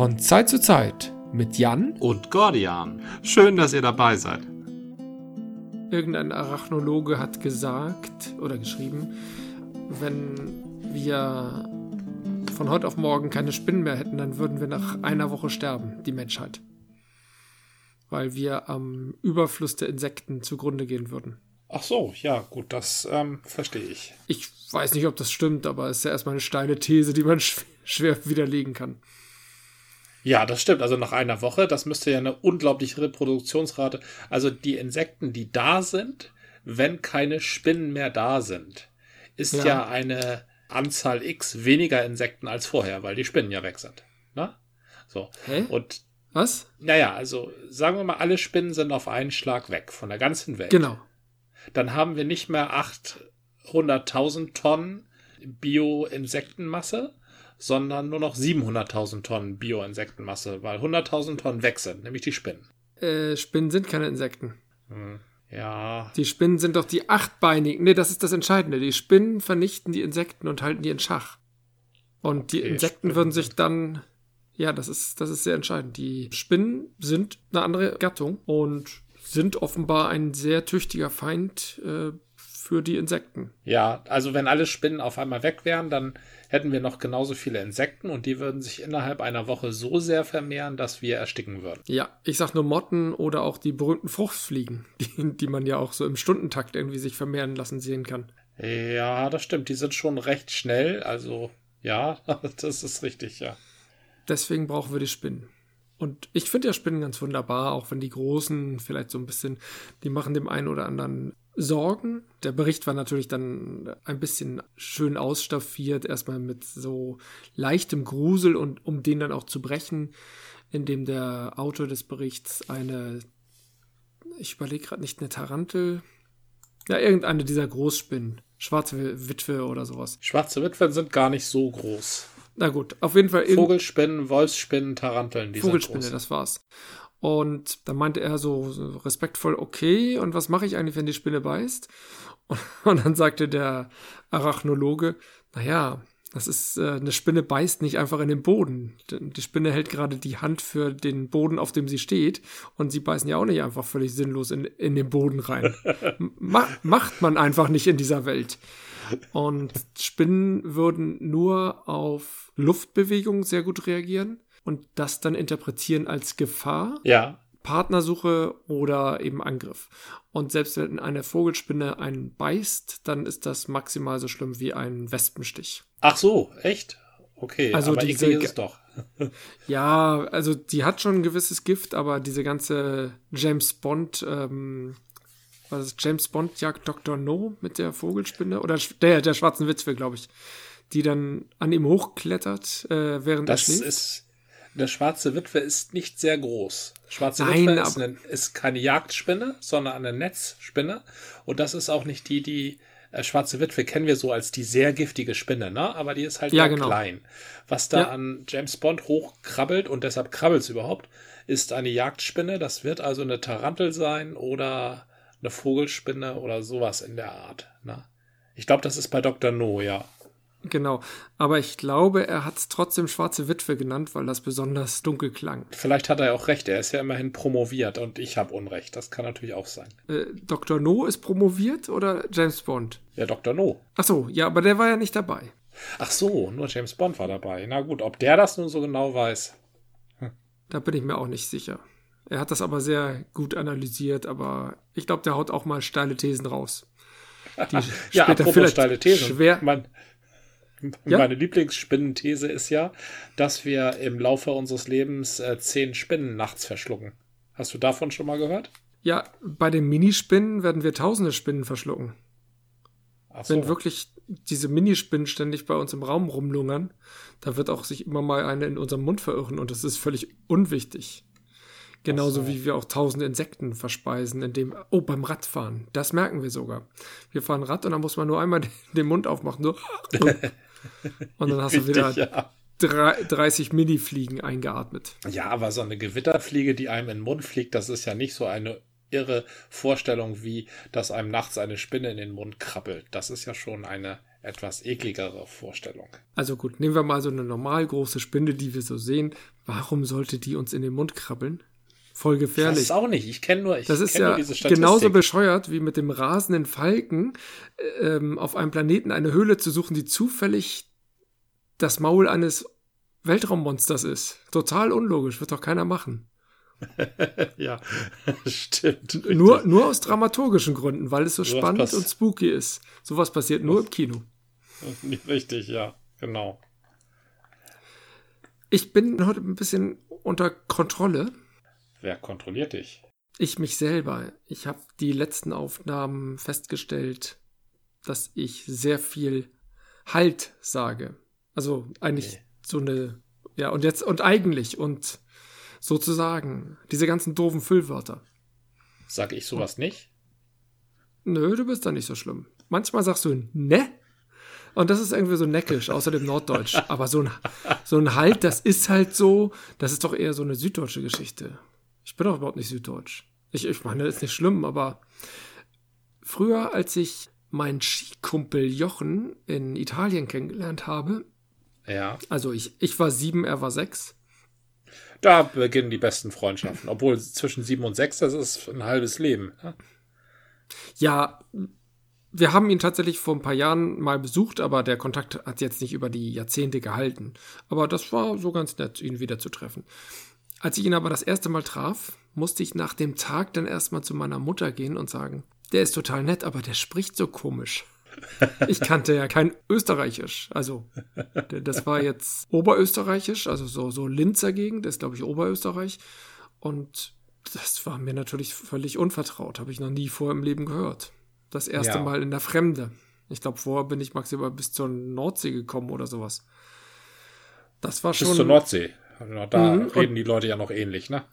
Von Zeit zu Zeit mit Jan und Gordian. Schön, dass ihr dabei seid. Irgendein Arachnologe hat gesagt oder geschrieben, wenn wir von heute auf morgen keine Spinnen mehr hätten, dann würden wir nach einer Woche sterben, die Menschheit. Weil wir am Überfluss der Insekten zugrunde gehen würden. Ach so, ja, gut, das ähm, verstehe ich. Ich weiß nicht, ob das stimmt, aber es ist ja erstmal eine steile These, die man schwer widerlegen kann. Ja, das stimmt. Also nach einer Woche, das müsste ja eine unglaubliche Reproduktionsrate. Also die Insekten, die da sind, wenn keine Spinnen mehr da sind, ist ja, ja eine Anzahl X weniger Insekten als vorher, weil die Spinnen ja weg sind. Ne? So. Hä? Und was? Naja, also sagen wir mal, alle Spinnen sind auf einen Schlag weg von der ganzen Welt. Genau. Dann haben wir nicht mehr 800.000 Tonnen Bio-Insektenmasse, sondern nur noch 700.000 Tonnen Bio-Insektenmasse, weil 100.000 Tonnen weg sind, nämlich die Spinnen. Äh, Spinnen sind keine Insekten. Hm, ja. Die Spinnen sind doch die achtbeinigen. Nee, das ist das Entscheidende. Die Spinnen vernichten die Insekten und halten die in Schach. Und die okay, Insekten Spinnen. würden sich dann. Ja, das ist, das ist sehr entscheidend. Die Spinnen sind eine andere Gattung und sind offenbar ein sehr tüchtiger Feind äh, für die Insekten. Ja, also wenn alle Spinnen auf einmal weg wären, dann hätten wir noch genauso viele Insekten und die würden sich innerhalb einer Woche so sehr vermehren, dass wir ersticken würden. Ja, ich sag nur Motten oder auch die berühmten Fruchtfliegen, die, die man ja auch so im Stundentakt irgendwie sich vermehren lassen sehen kann. Ja, das stimmt. Die sind schon recht schnell. Also ja, das ist richtig, ja. Deswegen brauchen wir die Spinnen. Und ich finde ja Spinnen ganz wunderbar, auch wenn die Großen vielleicht so ein bisschen, die machen dem einen oder anderen Sorgen. Der Bericht war natürlich dann ein bisschen schön ausstaffiert, erstmal mit so leichtem Grusel und um den dann auch zu brechen, indem der Autor des Berichts eine, ich überlege gerade nicht, eine Tarantel, ja, irgendeine dieser Großspinnen, schwarze Witwe oder sowas. Schwarze Witwen sind gar nicht so groß. Na gut, auf jeden Fall. Vogelspinnen, Wolfsspinnen, Taranteln, die Vogelspinne, das war's. Und dann meinte er so, respektvoll, okay, und was mache ich eigentlich, wenn die Spinne beißt? Und, und dann sagte der Arachnologe, naja, das ist, äh, eine Spinne beißt nicht einfach in den Boden. Die Spinne hält gerade die Hand für den Boden, auf dem sie steht. Und sie beißen ja auch nicht einfach völlig sinnlos in, in den Boden rein. Ma macht man einfach nicht in dieser Welt. Und Spinnen würden nur auf Luftbewegungen sehr gut reagieren und das dann interpretieren als Gefahr. Ja. Partnersuche oder eben Angriff. Und selbst wenn eine Vogelspinne einen beißt, dann ist das maximal so schlimm wie ein Wespenstich. Ach so, echt? Okay, also aber diese, ist es doch. ja, also die hat schon ein gewisses Gift, aber diese ganze James Bond, ähm, was ist James Bond jagt Dr. No mit der Vogelspinne oder der, der schwarzen Witwe, glaube ich, die dann an ihm hochklettert, äh, während das er schläft. Ist eine schwarze Witwe ist nicht sehr groß. Schwarze Nein, Witwe ist, eine, ist, keine Jagdspinne, sondern eine Netzspinne. Und das ist auch nicht die, die äh, schwarze Witwe kennen wir so als die sehr giftige Spinne, ne? Aber die ist halt ja, genau. klein. Was da ja. an James Bond hochkrabbelt und deshalb krabbelt es überhaupt, ist eine Jagdspinne. Das wird also eine Tarantel sein oder eine Vogelspinne oder sowas in der Art. Ne? Ich glaube, das ist bei Dr. No, ja. Genau, aber ich glaube, er hat es trotzdem Schwarze Witwe genannt, weil das besonders dunkel klang. Vielleicht hat er auch recht, er ist ja immerhin promoviert und ich habe Unrecht, das kann natürlich auch sein. Äh, Dr. No ist promoviert oder James Bond? Ja, Dr. No. Ach so, ja, aber der war ja nicht dabei. Ach so, nur James Bond war dabei. Na gut, ob der das nun so genau weiß. Hm. Da bin ich mir auch nicht sicher. Er hat das aber sehr gut analysiert, aber ich glaube, der haut auch mal steile Thesen raus. Die ja, apropos steile Thesen. Schwer, man, ja? Meine Lieblingsspinnenthese ist ja, dass wir im Laufe unseres Lebens äh, zehn Spinnen nachts verschlucken. Hast du davon schon mal gehört? Ja, bei den Minispinnen werden wir tausende Spinnen verschlucken. Ach so. Wenn wirklich diese Minispinnen ständig bei uns im Raum rumlungern, da wird auch sich immer mal eine in unserem Mund verirren und das ist völlig unwichtig. Genauso so. wie wir auch tausende Insekten verspeisen, indem, oh, beim Radfahren, das merken wir sogar. Wir fahren Rad und dann muss man nur einmal den Mund aufmachen, so. Und dann hast du wieder ja. 30 Mini-Fliegen eingeatmet. Ja, aber so eine Gewitterfliege, die einem in den Mund fliegt, das ist ja nicht so eine irre Vorstellung, wie dass einem nachts eine Spinne in den Mund krabbelt. Das ist ja schon eine etwas ekligere Vorstellung. Also gut, nehmen wir mal so eine normal große Spinne, die wir so sehen. Warum sollte die uns in den Mund krabbeln? Voll gefährlich. Das ist auch nicht. Ich kenne nur, ich das ist ja genauso bescheuert wie mit dem rasenden Falken ähm, auf einem Planeten eine Höhle zu suchen, die zufällig das Maul eines Weltraummonsters ist. Total unlogisch, wird doch keiner machen. ja, stimmt. Nur, nur aus dramaturgischen Gründen, weil es so spannend und spooky ist. Sowas passiert nur im Kino. Richtig, ja, genau. Ich bin heute ein bisschen unter Kontrolle. Wer kontrolliert dich? Ich mich selber. Ich habe die letzten Aufnahmen festgestellt, dass ich sehr viel Halt sage. Also eigentlich nee. so eine, ja, und jetzt, und eigentlich und sozusagen. Diese ganzen doofen Füllwörter. Sag ich sowas nicht? Nö, du bist da nicht so schlimm. Manchmal sagst du ne? Und das ist irgendwie so neckisch, außer dem Norddeutsch. Aber so ein, so ein Halt, das ist halt so, das ist doch eher so eine süddeutsche Geschichte. Ich bin doch überhaupt nicht süddeutsch. Ich, ich meine, das ist nicht schlimm, aber früher, als ich meinen Skikumpel Jochen in Italien kennengelernt habe, ja. Also ich, ich war sieben, er war sechs. Da beginnen die besten Freundschaften. Obwohl zwischen sieben und sechs, das ist ein halbes Leben. Ja, ja wir haben ihn tatsächlich vor ein paar Jahren mal besucht, aber der Kontakt hat jetzt nicht über die Jahrzehnte gehalten. Aber das war so ganz nett, ihn wieder zu treffen. Als ich ihn aber das erste Mal traf, musste ich nach dem Tag dann erstmal zu meiner Mutter gehen und sagen, der ist total nett, aber der spricht so komisch. Ich kannte ja kein Österreichisch. Also, das war jetzt Oberösterreichisch, also so, so Linzer Gegend, ist glaube ich Oberösterreich. Und das war mir natürlich völlig unvertraut. Habe ich noch nie vorher im Leben gehört. Das erste ja. Mal in der Fremde. Ich glaube, vorher bin ich maximal bis zur Nordsee gekommen oder sowas. Das war schon. Bis zur Nordsee. Also da mhm. reden die Leute ja noch ähnlich, ne?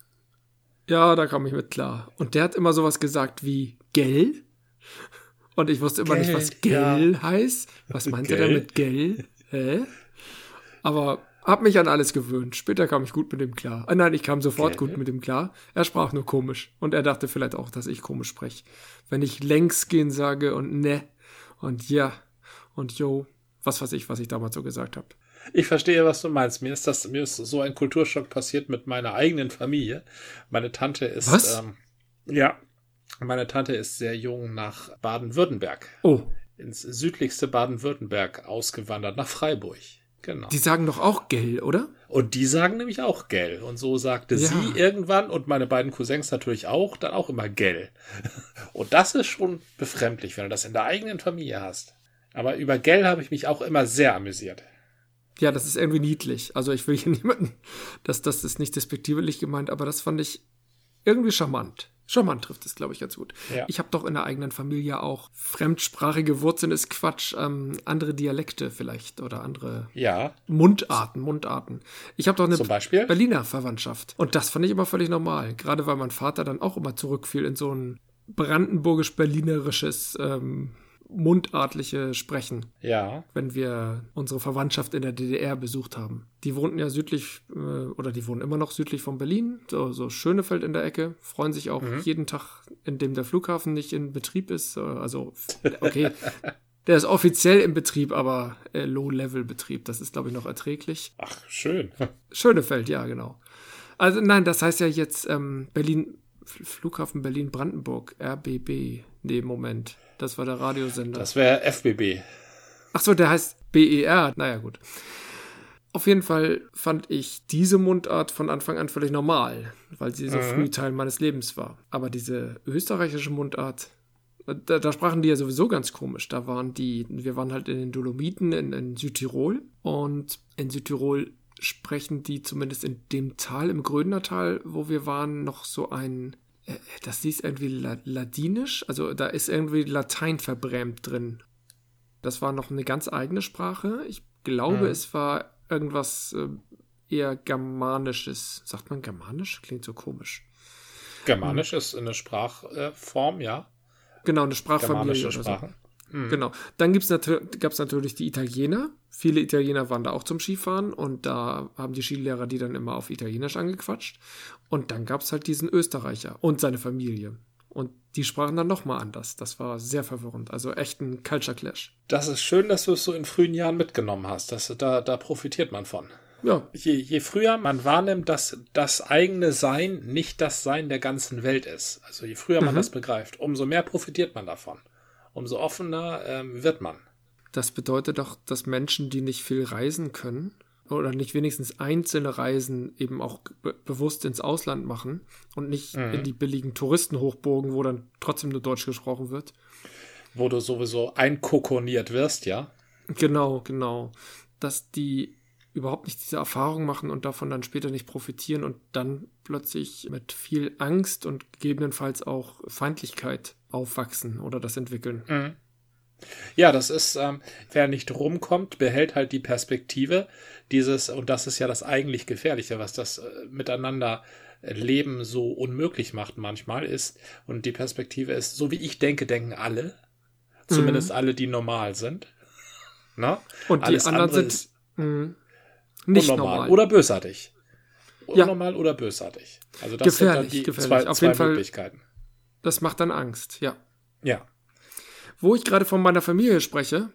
Ja, da kam ich mit klar. Und der hat immer sowas gesagt wie Gell. Und ich wusste immer Gell, nicht, was Gell ja. heißt. Was meint er damit Gell? Hä? Aber hab mich an alles gewöhnt. Später kam ich gut mit ihm klar. Ah, nein, ich kam sofort Gell? gut mit ihm klar. Er sprach nur komisch. Und er dachte vielleicht auch, dass ich komisch spreche. Wenn ich längs gehen sage und ne und ja und jo, was weiß ich, was ich damals so gesagt habe. Ich verstehe, was du meinst. Mir ist das, mir ist so ein Kulturschock passiert mit meiner eigenen Familie. Meine Tante ist, was? Ähm, ja, meine Tante ist sehr jung nach Baden-Württemberg. Oh. Ins südlichste Baden-Württemberg ausgewandert, nach Freiburg. Genau. Die sagen doch auch Gell, oder? Und die sagen nämlich auch Gell. Und so sagte ja. sie irgendwann und meine beiden Cousins natürlich auch, dann auch immer Gell. Und das ist schon befremdlich, wenn du das in der eigenen Familie hast. Aber über Gell habe ich mich auch immer sehr amüsiert. Ja, das ist irgendwie niedlich. Also ich will hier niemanden, das, das ist nicht despektierlich gemeint, aber das fand ich irgendwie charmant. Charmant trifft es, glaube ich, ganz gut. Ja. Ich habe doch in der eigenen Familie auch fremdsprachige Wurzeln ist Quatsch, ähm, andere Dialekte vielleicht oder andere ja. Mundarten, Mundarten. Ich habe doch eine Zum Beispiel? Berliner Verwandtschaft. Und das fand ich immer völlig normal. Gerade weil mein Vater dann auch immer zurückfiel in so ein brandenburgisch-berlinerisches ähm, mundartliche Sprechen. Ja. Wenn wir unsere Verwandtschaft in der DDR besucht haben. Die wohnten ja südlich, äh, oder die wohnen immer noch südlich von Berlin, so, so Schönefeld in der Ecke, freuen sich auch mhm. jeden Tag, in dem der Flughafen nicht in Betrieb ist. Äh, also, okay. Der ist offiziell im Betrieb, aber äh, Low-Level-Betrieb. Das ist, glaube ich, noch erträglich. Ach, schön. Schönefeld, ja, genau. Also nein, das heißt ja jetzt ähm, Berlin, Flughafen Berlin-Brandenburg, RBB. Nee, Moment. Das war der Radiosender. Das wäre FBB. Ach so, der heißt BER. Naja, gut. Auf jeden Fall fand ich diese Mundart von Anfang an völlig normal, weil sie so mhm. früh Teil meines Lebens war. Aber diese österreichische Mundart, da, da, sprachen die ja sowieso ganz komisch. Da waren die, wir waren halt in den Dolomiten in, in Südtirol und in Südtirol sprechen die zumindest in dem Tal, im Grödner Tal, wo wir waren, noch so ein das hieß irgendwie Ladinisch, also da ist irgendwie Latein verbrämt drin. Das war noch eine ganz eigene Sprache. Ich glaube, mhm. es war irgendwas äh, eher Germanisches. Sagt man Germanisch? Klingt so komisch. Germanisch mhm. ist eine Sprachform, ja. Genau, eine Sprachfamilie. Germanische Sprache. Mhm. Genau. Dann gab es natürlich die Italiener. Viele Italiener waren da auch zum Skifahren und da haben die Skilehrer die dann immer auf Italienisch angequatscht. Und dann gab es halt diesen Österreicher und seine Familie. Und die sprachen dann nochmal anders. Das war sehr verwirrend. Also echt ein Culture Clash. Das ist schön, dass du es so in frühen Jahren mitgenommen hast. Das, da, da profitiert man von. Ja. Je, je früher man wahrnimmt, dass das eigene Sein nicht das Sein der ganzen Welt ist, also je früher man mhm. das begreift, umso mehr profitiert man davon. Umso offener ähm, wird man. Das bedeutet doch, dass Menschen, die nicht viel reisen können, oder nicht wenigstens einzelne Reisen eben auch be bewusst ins Ausland machen und nicht mhm. in die billigen Touristenhochburgen, wo dann trotzdem nur Deutsch gesprochen wird. Wo du sowieso einkokoniert wirst, ja? Genau, genau. Dass die überhaupt nicht diese Erfahrung machen und davon dann später nicht profitieren und dann plötzlich mit viel Angst und gegebenenfalls auch Feindlichkeit aufwachsen oder das entwickeln. Mhm. Ja, das ist, ähm, wer nicht rumkommt, behält halt die Perspektive dieses, und das ist ja das eigentlich Gefährliche, was das äh, miteinander Leben so unmöglich macht manchmal ist, und die Perspektive ist, so wie ich denke, denken alle, zumindest mhm. alle, die normal sind. Na? Und Alles die anderen sind ist mh, nicht unnormal normal. oder bösartig. Unnormal ja. oder bösartig. Also das gefährlich, sind dann die gefährlich. zwei, Auf zwei jeden Möglichkeiten. Fall, das macht dann Angst, ja. Ja. Wo ich gerade von meiner Familie spreche,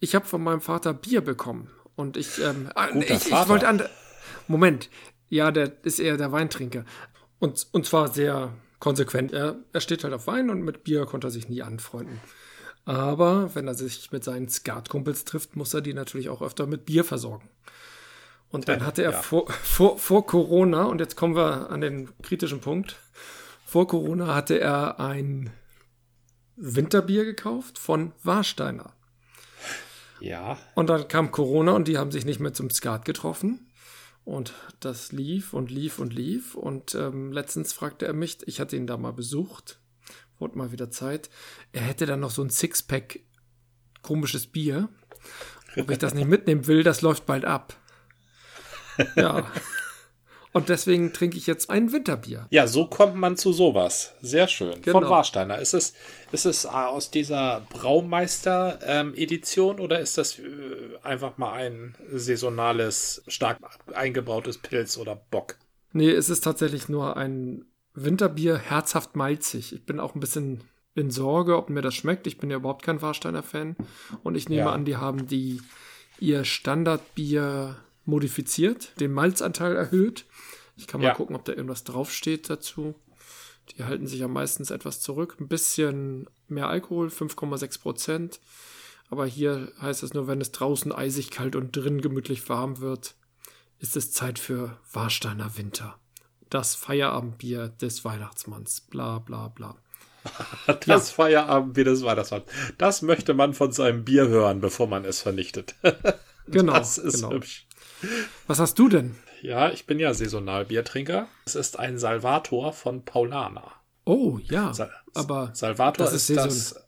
ich habe von meinem Vater Bier bekommen. Und ich, ähm, ah, ich, ich wollte an. Moment, ja, der ist eher der Weintrinker. Und, und zwar sehr konsequent. Er, er steht halt auf Wein und mit Bier konnte er sich nie anfreunden. Aber wenn er sich mit seinen Skatkumpels trifft, muss er die natürlich auch öfter mit Bier versorgen. Und dann hatte er ja. vor, vor, vor Corona, und jetzt kommen wir an den kritischen Punkt, vor Corona hatte er ein Winterbier gekauft von Warsteiner. Ja. Und dann kam Corona und die haben sich nicht mehr zum Skat getroffen. Und das lief und lief und lief. Und ähm, letztens fragte er mich, ich hatte ihn da mal besucht, wurde mal wieder Zeit. Er hätte dann noch so ein Sixpack komisches Bier. Ob ich das nicht mitnehmen will, das läuft bald ab. Ja. Und deswegen trinke ich jetzt ein Winterbier. Ja, so kommt man zu sowas. Sehr schön. Genau. Von Warsteiner. Ist es, ist es aus dieser Braumeister-Edition ähm, oder ist das äh, einfach mal ein saisonales, stark eingebautes Pilz oder Bock? Nee, es ist tatsächlich nur ein Winterbier, herzhaft malzig. Ich bin auch ein bisschen in Sorge, ob mir das schmeckt. Ich bin ja überhaupt kein Warsteiner-Fan. Und ich nehme ja. an, die haben die ihr Standardbier modifiziert, den Malzanteil erhöht. Ich kann mal ja. gucken, ob da irgendwas draufsteht dazu. Die halten sich ja meistens etwas zurück. Ein bisschen mehr Alkohol, 5,6 Prozent. Aber hier heißt es nur, wenn es draußen eisig kalt und drin gemütlich warm wird, ist es Zeit für Warsteiner Winter. Das Feierabendbier des Weihnachtsmanns. Bla bla bla. das ja. Feierabendbier des Weihnachtsmanns. Das möchte man von seinem Bier hören, bevor man es vernichtet. genau. Das ist genau. hübsch. Was hast du denn? Ja, ich bin ja Saisonalbiertrinker. Es ist ein Salvator von Paulana. Oh, ja. Sal aber Salvator das ist, ist das.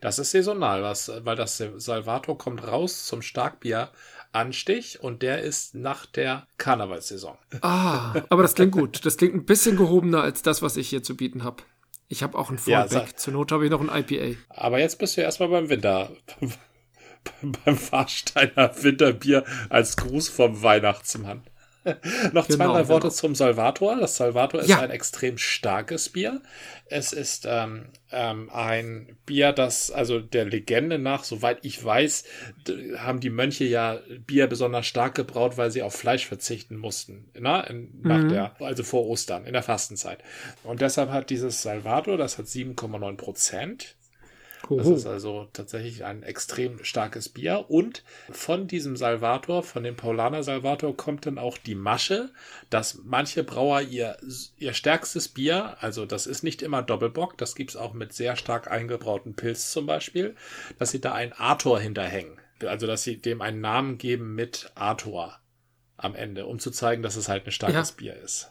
Das ist saisonal, was, weil das Salvator kommt raus zum Starkbier-Anstich und der ist nach der Karnevalssaison. Ah, aber das klingt gut. Das klingt ein bisschen gehobener als das, was ich hier zu bieten habe. Ich habe auch ein Fallback. Ja, Zur Not habe ich noch ein IPA. Aber jetzt bist du erstmal beim Winter. beim Warsteiner Winterbier als Gruß vom Weihnachtsmann. Noch genau, zwei, drei Worte genau. zum Salvator. Das Salvator ist ja. ein extrem starkes Bier. Es ist ähm, ähm, ein Bier, das, also der Legende nach, soweit ich weiß, haben die Mönche ja Bier besonders stark gebraut, weil sie auf Fleisch verzichten mussten. Na? In, nach mhm. der, also vor Ostern, in der Fastenzeit. Und deshalb hat dieses Salvator, das hat 7,9 Prozent. Das ist also tatsächlich ein extrem starkes Bier. Und von diesem Salvator, von dem Paulaner Salvator, kommt dann auch die Masche, dass manche Brauer ihr, ihr stärkstes Bier, also das ist nicht immer Doppelbock, das gibt es auch mit sehr stark eingebrauten Pilz zum Beispiel, dass sie da ein Arthur hinterhängen. Also, dass sie dem einen Namen geben mit Arthur am Ende, um zu zeigen, dass es halt ein starkes ja. Bier ist.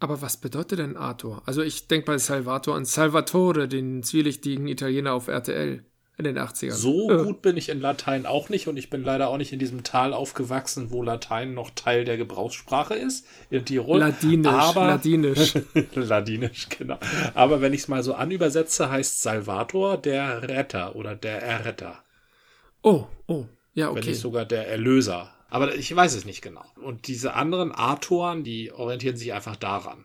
Aber was bedeutet denn Arthur? Also ich denke bei Salvator an Salvatore, den zwielichtigen Italiener auf RTL in den 80ern. So äh. gut bin ich in Latein auch nicht und ich bin leider auch nicht in diesem Tal aufgewachsen, wo Latein noch Teil der Gebrauchssprache ist, in Tirol. Ladinisch, aber, Ladinisch. Ladinisch, genau. Aber wenn ich es mal so anübersetze, heißt Salvator der Retter oder der Erretter. Oh, oh, ja, okay. Wenn nicht sogar der Erlöser. Aber ich weiß es nicht genau. Und diese anderen Artoren, die orientieren sich einfach daran.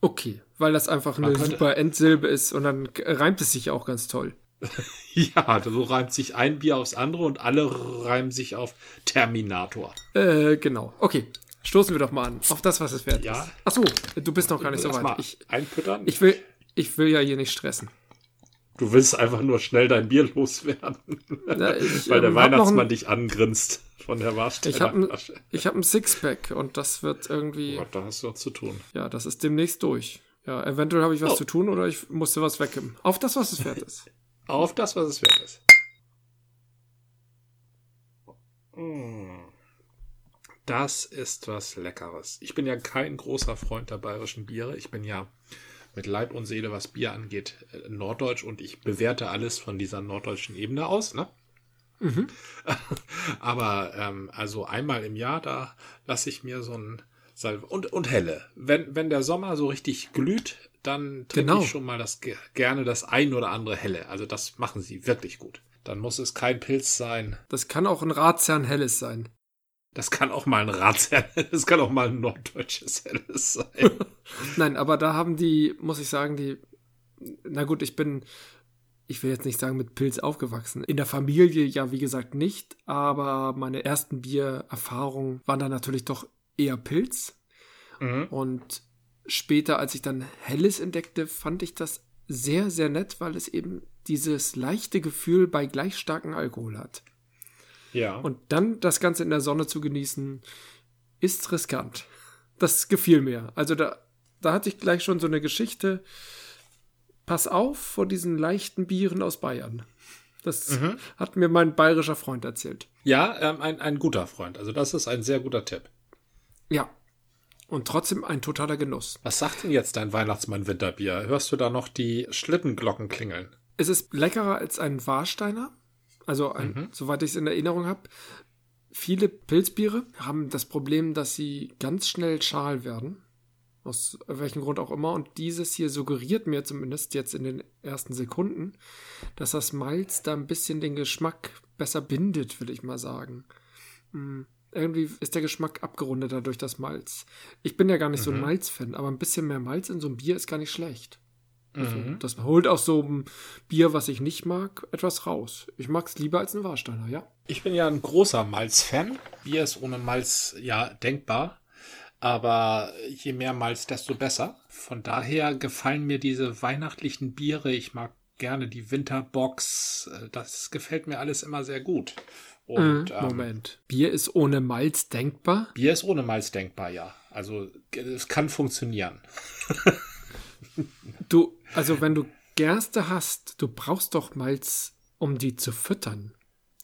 Okay, weil das einfach eine super Endsilbe ist und dann reimt es sich auch ganz toll. ja, so reimt sich ein Bier aufs andere und alle reimen sich auf Terminator. Äh, genau. Okay, stoßen wir doch mal an. Auf das, was es wert ja. ist. Achso, du bist noch gar nicht so weit. Ich, einpüttern? Ich will, ich will ja hier nicht stressen. Du willst einfach nur schnell dein Bier loswerden. Ja, ich, Weil der ähm, Weihnachtsmann ein, dich angrinst von der Warsteller Ich habe ein, hab Sixpack und das wird irgendwie. Oh Gott, da hast du was zu tun. Ja, das ist demnächst durch. Ja, eventuell habe ich was oh. zu tun oder ich musste was weggeben. Auf das, was es wert ist. Auf das, was es wert ist. Mm. Das ist was Leckeres. Ich bin ja kein großer Freund der bayerischen Biere. Ich bin ja mit Leib und Seele, was Bier angeht, äh, norddeutsch und ich bewerte alles von dieser norddeutschen Ebene aus, ne? Mhm. Aber ähm, also einmal im Jahr, da lasse ich mir so ein Salve und, und helle. Wenn, wenn der Sommer so richtig glüht, dann trinke genau. ich schon mal das gerne das ein oder andere helle. Also das machen sie wirklich gut. Dann muss es kein Pilz sein. Das kann auch ein Ratsherrn helles sein. Das kann auch mal ein Ratsherrn, das kann auch mal ein norddeutsches helles sein. Nein, aber da haben die, muss ich sagen, die, na gut, ich bin, ich will jetzt nicht sagen mit Pilz aufgewachsen. In der Familie ja, wie gesagt, nicht, aber meine ersten Biererfahrungen waren dann natürlich doch eher Pilz. Mhm. Und später, als ich dann Helles entdeckte, fand ich das sehr, sehr nett, weil es eben dieses leichte Gefühl bei gleich starkem Alkohol hat. Ja. Und dann das Ganze in der Sonne zu genießen, ist riskant. Das gefiel mir. Also da, da hatte ich gleich schon so eine Geschichte. Pass auf vor diesen leichten Bieren aus Bayern. Das mhm. hat mir mein bayerischer Freund erzählt. Ja, ähm, ein, ein guter Freund. Also das ist ein sehr guter Tipp. Ja, und trotzdem ein totaler Genuss. Was sagt denn jetzt dein Weihnachtsmann Winterbier? Hörst du da noch die Schlittenglocken klingeln? Es ist leckerer als ein Warsteiner. Also, ein, mhm. soweit ich es in Erinnerung habe. Viele Pilzbiere haben das Problem, dass sie ganz schnell schal werden. Aus welchem Grund auch immer. Und dieses hier suggeriert mir zumindest jetzt in den ersten Sekunden, dass das Malz da ein bisschen den Geschmack besser bindet, will ich mal sagen. Mhm irgendwie ist der Geschmack abgerundeter durch das Malz. Ich bin ja gar nicht mhm. so ein mhm. Malz-Fan, aber ein bisschen mehr Malz in so einem Bier ist gar nicht schlecht. Also, mhm. Das holt aus so einem Bier, was ich nicht mag, etwas raus. Ich mag es lieber als ein Warsteiner, ja. Ich bin ja ein großer Malz-Fan. Bier ist ohne Malz ja denkbar. Aber je mehr Malz, desto besser. Von daher gefallen mir diese weihnachtlichen Biere. Ich mag gerne die Winterbox. Das gefällt mir alles immer sehr gut. Und, mhm, Moment. Ähm, Bier ist ohne Malz denkbar? Bier ist ohne Malz denkbar, ja. Also es kann funktionieren. du, also wenn du Gerste hast, du brauchst doch Malz, um die zu füttern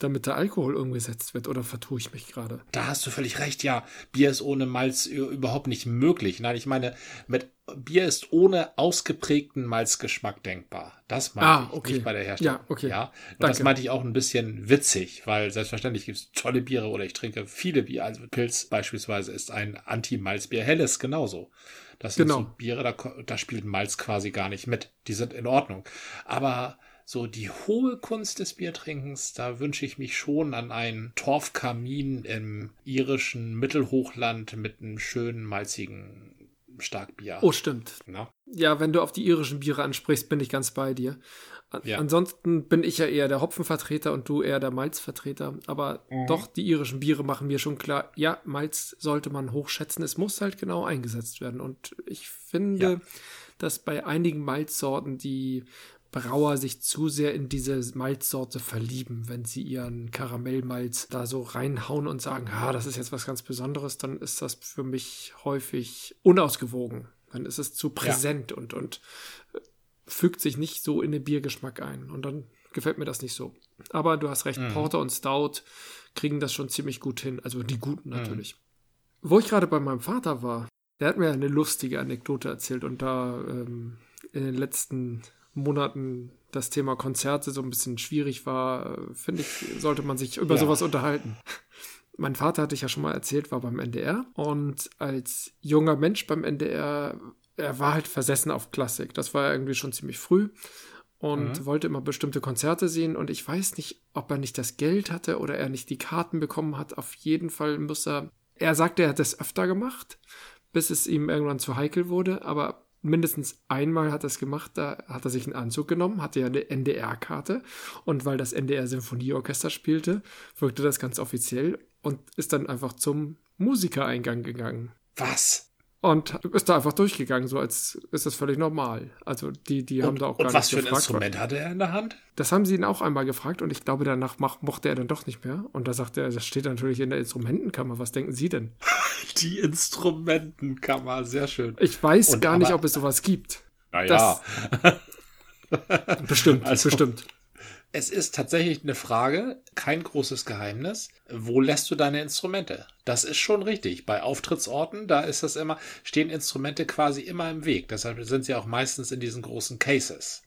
damit der Alkohol umgesetzt wird, oder vertue ich mich gerade? Da hast du völlig recht, ja. Bier ist ohne Malz überhaupt nicht möglich. Nein, ich meine, mit Bier ist ohne ausgeprägten Malzgeschmack denkbar. Das meinte ah, okay. ich nicht bei der Herstellung. Ja, okay. Ja, das meinte ich auch ein bisschen witzig, weil selbstverständlich gibt es tolle Biere oder ich trinke viele Bier. Also Pilz beispielsweise ist ein Anti-Malzbier. Helles genauso. Das sind genau. so Biere, da, da spielt Malz quasi gar nicht mit. Die sind in Ordnung. Aber so die hohe Kunst des Biertrinkens, da wünsche ich mich schon an einen Torfkamin im irischen Mittelhochland mit einem schönen malzigen Starkbier. Oh, stimmt. Na? Ja, wenn du auf die irischen Biere ansprichst, bin ich ganz bei dir. Ja. Ansonsten bin ich ja eher der Hopfenvertreter und du eher der Malzvertreter. Aber mhm. doch, die irischen Biere machen mir schon klar, ja, Malz sollte man hochschätzen. Es muss halt genau eingesetzt werden. Und ich finde, ja. dass bei einigen Malzsorten die Brauer sich zu sehr in diese Malzsorte verlieben. Wenn sie ihren Karamellmalz da so reinhauen und sagen, ah, das ist jetzt was ganz Besonderes, dann ist das für mich häufig unausgewogen. Dann ist es zu präsent ja. und, und fügt sich nicht so in den Biergeschmack ein. Und dann gefällt mir das nicht so. Aber du hast recht, mhm. Porter und Stout kriegen das schon ziemlich gut hin. Also die guten mhm. natürlich. Mhm. Wo ich gerade bei meinem Vater war, der hat mir eine lustige Anekdote erzählt und da ähm, in den letzten Monaten das Thema Konzerte so ein bisschen schwierig war, finde ich, sollte man sich über ja. sowas unterhalten. Mein Vater hatte ich ja schon mal erzählt, war beim NDR und als junger Mensch beim NDR, er war halt versessen auf Klassik. Das war irgendwie schon ziemlich früh und mhm. wollte immer bestimmte Konzerte sehen und ich weiß nicht, ob er nicht das Geld hatte oder er nicht die Karten bekommen hat. Auf jeden Fall muss er, er sagte, er hat das öfter gemacht, bis es ihm irgendwann zu heikel wurde, aber mindestens einmal hat er es gemacht, da hat er sich einen Anzug genommen, hatte ja eine NDR-Karte und weil das NDR Symphonieorchester spielte, wirkte das ganz offiziell und ist dann einfach zum Musikereingang gegangen. Was? Und ist da einfach durchgegangen, so als ist das völlig normal. Also die, die und, haben da auch gar und was nicht für ein Instrument hatte er in der Hand? Das haben sie ihn auch einmal gefragt und ich glaube, danach mach, mochte er dann doch nicht mehr. Und da sagte er, das steht natürlich in der Instrumentenkammer. Was denken Sie denn? Die Instrumentenkammer, sehr schön. Ich weiß und gar nicht, ob es sowas gibt. Naja. bestimmt, also, bestimmt es ist tatsächlich eine Frage, kein großes Geheimnis. Wo lässt du deine Instrumente? Das ist schon richtig. Bei Auftrittsorten, da ist das immer, stehen Instrumente quasi immer im Weg. Deshalb sind sie auch meistens in diesen großen Cases.